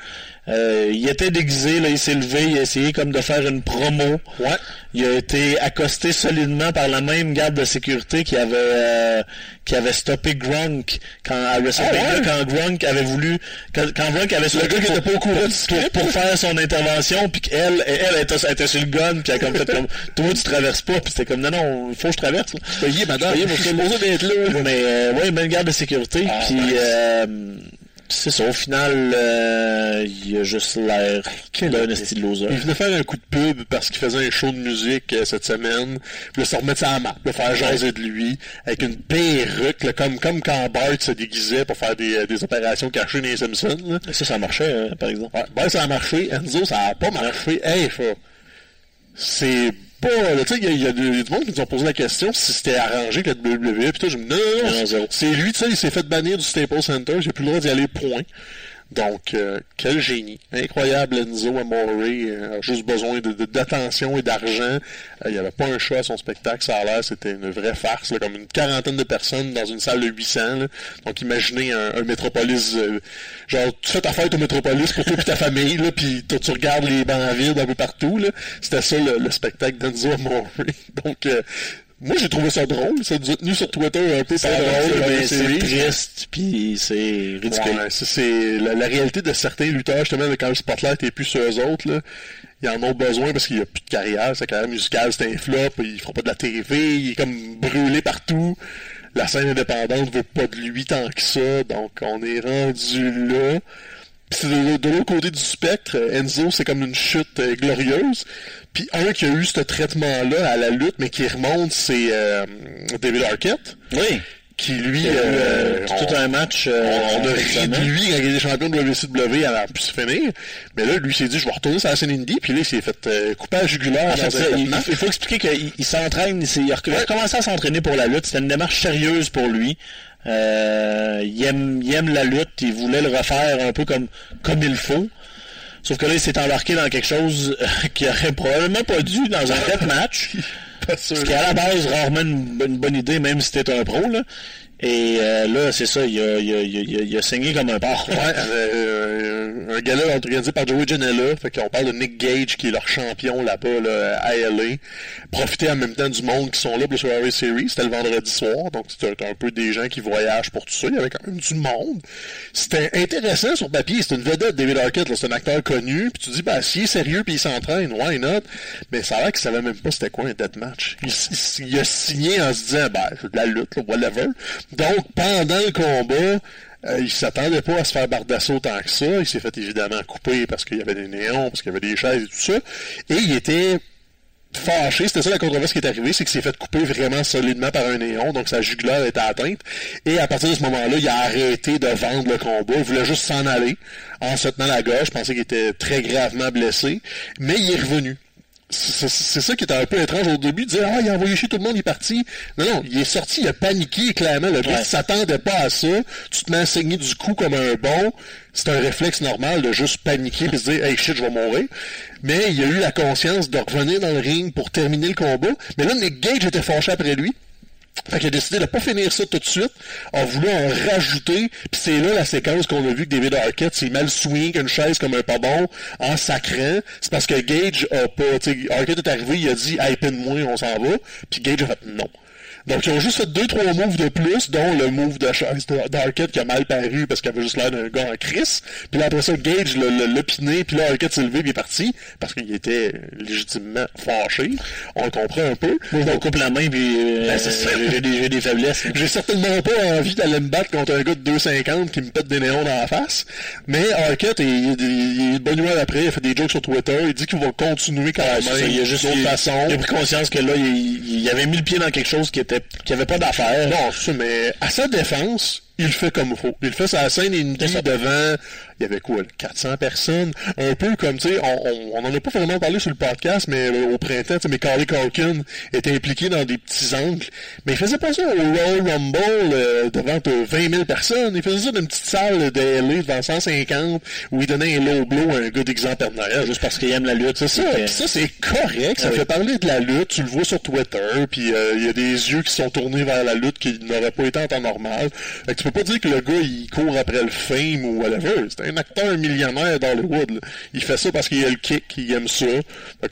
euh, il était déguisé, là, il s'est levé, il a essayé comme de faire une promo. Ouais. Il a été accosté solidement par la même garde de sécurité qui avait euh, qui avait stoppé Grunk quand à WrestleMania, Ah ouais? quand Grunk avait voulu quand, quand Grunk avait Le gars qui était pas au courant pour, script. pour faire son intervention puis qu'elle elle, elle était, elle était sur le gun puis elle a comme fait comme [LAUGHS] toi tu traverses pas puis c'était comme non non il faut que je traverse là. Payé, madame. Je suis d'être là. mais euh, ouais même garde de sécurité Ah, puis nice. C'est ça au final euh, il a juste l'air d'un épée. esti de loser Il venait faire un coup de pub parce qu'il faisait un show de musique euh, cette semaine. Puis là, se remettre ça à la map, là, faire jaser de lui, avec une perruque, là, comme, comme quand Bart se déguisait pour faire des, euh, des opérations cachées dans les Simpsons. Là. ça ça marchait euh, par exemple Ouais, ben, ça a marché. Enzo, ça a pas marché. Hey, ça, c'est pas... là, Tu sais, il y a, il y a du il y a du monde qui nous ont posé la question si c'était arrangé que la WWE. Puis toi, je me dis, non, non, Non, non, zéro. c'est lui, tu sais, il s'est fait bannir du Staples Center. J'ai plus le droit d'y aller, point. Donc, euh, quel génie. Incroyable Enzo Amore. euh, a juste besoin de- de- d'attention et d'argent. Euh, il n'y avait pas un choix à son spectacle. Ça a l'air, c'était une vraie farce. là, comme une quarantaine de personnes dans une salle de 800. là. Donc, imaginez un, un métropolis... euh, genre, tu fais ta fête au métropolis pour toi et ta famille, là, puis tu regardes les bancs vides un peu partout. C'était ça, le, le spectacle d'Enzo Amore. [LAUGHS] Donc... moi, j'ai trouvé ça drôle. Ça nous a tenu sur Twitter un peu drôle mais c'est triste puis c'est ridicule Ouais, c'est la, la réalité de certains lutteurs, justement, quand le spotlight est plus sur eux autres, là, ils en ont besoin parce qu'il n'y a plus de carrière. Sa carrière musicale, c'est un flop, il fera pas de la TV, il est comme brûlé partout. La scène indépendante veut pas de lui tant que ça, donc on est rendu là. Puis c'est de, de l'autre côté du spectre, Enzo, c'est comme une chute euh, glorieuse. Puis un qui a eu ce traitement-là à la lutte, mais qui remonte, c'est euh, David Arquette, oui qui lui... A eu, euh, euh, tout un match euh, on, on a ri de lui quand il était champion de WCW avant pu se finir. Mais là, lui s'est dit, je vais retourner sur la scène indie. Puis là, il s'est fait couper à la jugulaire. En fait, dans un ça, il, faut expliquer qu'il il s'entraîne, il, a rec- il a recommencé à s'entraîner pour la lutte. C'était une démarche sérieuse pour lui. Euh, il, aime, il aime la lutte, il voulait le refaire un peu comme, comme il faut. Sauf que là, il s'est embarqué dans quelque chose euh, [LAUGHS] qui aurait probablement pas dû dans un death match. [LAUGHS] Ce qui est à la base rarement une, une bonne idée, même si t'es un pro. Là. Et euh, là, c'est ça, il a, il, a, il, a, il a saigné comme un porc. Ouais, euh, un gala organisé par Joey Janela. Fait qu'on parle de Nick Gage, qui est leur champion là-bas, là, à LA. Profiter en même temps du monde qui sont là pour le Survivor Series. C'était le vendredi soir. Donc, c'était un peu des gens qui voyagent pour tout ça. Il y avait quand même du monde. C'était intéressant sur papier. C'est une vedette, David Arquette. C'est un acteur connu. Puis tu dis, bah, s'il est sérieux puis il s'entraîne, why not? Mais ça a l'air qu'il savait même pas c'était quoi un deathmatch. Il, il, a signé en se disant, c'est de la lutte, là, whatever. Donc, pendant le combat, euh, il s'attendait pas à se faire barre d'assaut tant que ça. Il s'est fait évidemment couper parce qu'il y avait des néons, parce qu'il y avait des chaises et tout ça. Et il était fâché, c'était ça la controverse qui est arrivée, c'est qu'il s'est fait couper vraiment solidement par un néon, donc sa jugulaire était atteinte. Et à partir de ce moment-là, il a arrêté de vendre le combat. Il voulait juste s'en aller en se tenant la gorge. Je pensais qu'il était très gravement blessé. Mais il est revenu. C'est ça qui était un peu étrange au début, de dire Ah, il a envoyé chez tout le monde, il est parti. Non, non, il est sorti, il a paniqué clairement. Le gars Ouais. ne s'attendait pas à ça. Tu te mets à saigner du cou comme un bon. C'est un réflexe normal de juste paniquer et se dire Hey shit, je vais mourir. Mais il a eu la conscience de revenir dans le ring pour terminer le combat. Mais là, Nick Gage était fâché après lui. Fait qu'il a décidé de pas finir ça tout de suite, a voulu en rajouter, puis c'est là la séquence qu'on a vu que David Arquette s'est mal swing une chaise comme un pas bon, en sacrant. C'est parce que Gage a pas, Arquette est arrivé, il a dit, hey, pine-moi, on s'en va, puis Gage a fait non. Donc, ils ont juste fait deux, trois moves de plus, dont le move de d'Arquette qui a mal paru parce qu'il avait juste l'air d'un gars en crise. Puis là, après ça, Gage l'a piné, puis là, Arquette s'est levé, puis il est parti, parce qu'il était légitimement fâché. On le comprend un peu. Moi, je me coupe la main, puis euh, Ben, j'ai des, faiblesses. J'ai certainement pas envie d'aller me battre contre un gars de 2,50 qui me pète des néons dans la face. Mais Arquette, il, il, il est de bonne humeur après, il a fait des jokes sur Twitter, il dit qu'il va continuer quand même. ça, il a juste d'autres il, façons. il a pris conscience que là, il, il avait mis le pied dans quelque chose qui était qui avait pas d'affaire. Non, c'est mais à sa défense, il fait comme il faut. Il fait la scène et il nous dit devant, il y avait quoi, 400 personnes, un peu comme, tu sais, on, on, on en a pas vraiment parlé sur le podcast, mais euh, au printemps, tu sais, mais Carly Corkin était impliqué dans des petits angles, mais il faisait pas ça au Royal Rumble euh, devant euh, 20 000 personnes, il faisait ça dans une petite salle de LA devant 150, où il donnait un low blow à un gars d'exemplaire Juste parce qu'il aime la lutte. c'est ça, puis ça c'est correct, ça Ah oui. fait parler de la lutte, tu le vois sur Twitter, puis euh, il y a des yeux qui sont tournés vers la lutte qui n'auraient pas été en temps normal. Fait que tu peux pas dire que le gars il court après le fame ou whatever, c'est un acteur millionnaire d'Hollywood. Il fait ça parce qu'il a le kick, il aime ça.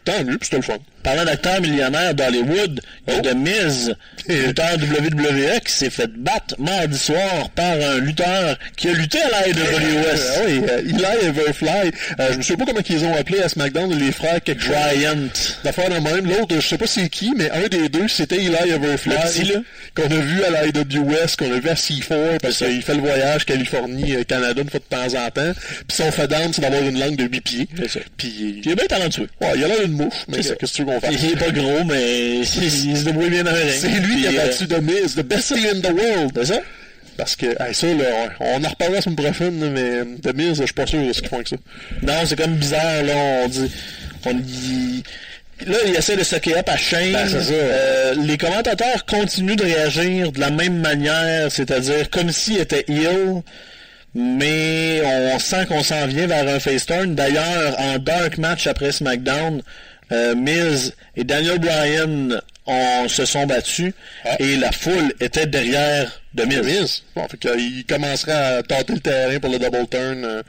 Tant mieux, puis c'était le fun. Parlant d'acteurs millionnaires d'Hollywood, il y a Oh. The Miz, [LAUGHS] lutteur WWE, qui s'est fait battre mardi soir par un lutteur qui a lutté à la Ah AWS. oui, euh, Eli Everfly, euh, je me souviens pas comment ils ont appelé à SmackDown les frères quelque chose. Giant. D'affaires de même. L'autre, je sais pas c'est qui, mais un des deux, c'était Eli Everfly. Qu'on a vu à la AWS, qu'on a vu à C4, parce qu'il fait le voyage Californie-Canada une fois de temps en temps. Puis son fait d'âme, c'est d'avoir une langue de 8 pieds. Puis, Il est bien talentueux. ouais, il a l'air d'une mouche, mais qu'est-ce que tu veux Il est pas gros, mais [LAUGHS] il, se débrouille bien. C'est lui qui a Puis, euh, battu The Miz, the best thing in the world. C'est ça? Parce que, hey, ça, là, on en reparlera la semaine prochaine, mais The Miz, je suis pas sûr de ce qu'ils font avec ça. Non, c'est comme bizarre, là, on dit... On dit Là, il essaie de sucker up à Shane. Ben, c'est ça. Euh, les commentateurs continuent de réagir de la même manière, c'est-à-dire comme s'il était ill, mais on sent qu'on s'en vient vers un face turn. D'ailleurs, en dark match après SmackDown, euh, Miz et Daniel Bryan ont- se sont battus Ah. et la foule était derrière de Miz. Miz. Bon, fait qu'il commencerait à tâter le terrain pour le double turn, euh,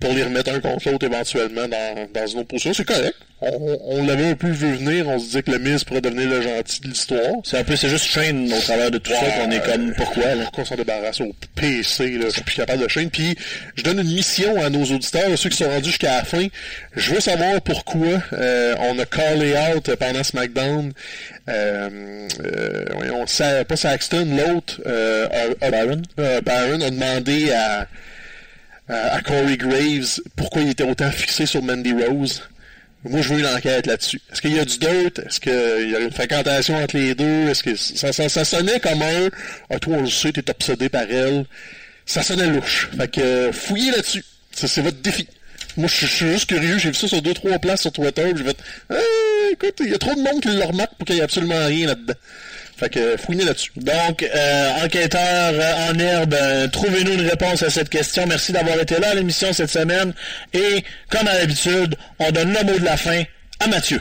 pour les remettre un contre l'autre éventuellement dans, dans une autre position. C'est correct. On, on- on l'avait un peu vu venir. On se disait que le Miz pourrait devenir le gentil de l'histoire. C'est un peu, c'est juste Shane au travers de tout ça qu'on est comme pourquoi là? Pourquoi on s'en débarrasse au PC, là, je suis plus capable de chaîne. Puis, je donne une mission à nos auditeurs, ceux qui sont rendus jusqu'à la fin. Je veux savoir pourquoi euh, on a callé out pendant SmackDown. Euh, euh, voyons, pas Saxton, l'autre, euh, Byron? euh, Byron a demandé à, à, Corey Graves pourquoi il était autant fixé sur Mandy Rose? Moi, je veux une enquête là-dessus. Est-ce qu'il y a du dirt? Est-ce qu'il y a une fréquentation entre les deux? Est-ce que ça, ça, ça sonnait comme un Ah, toi, on le sait, t'es obsédé par elle. Ça sonnait louche. Fait que euh, fouillez là-dessus. C'est votre défi. Moi, je suis juste curieux. J'ai vu ça sur deux, trois places sur Twitter. J'ai fait Ah, écoute, il y a trop de monde qui le remarque pour qu'il y ait absolument rien là-dedans. Fait que fouillez là-dessus. Donc, euh, enquêteur euh, en herbe, euh, trouvez-nous une réponse à cette question. Merci d'avoir été là à l'émission cette semaine. Et, comme à l'habitude, on donne le mot de la fin à Mathieu.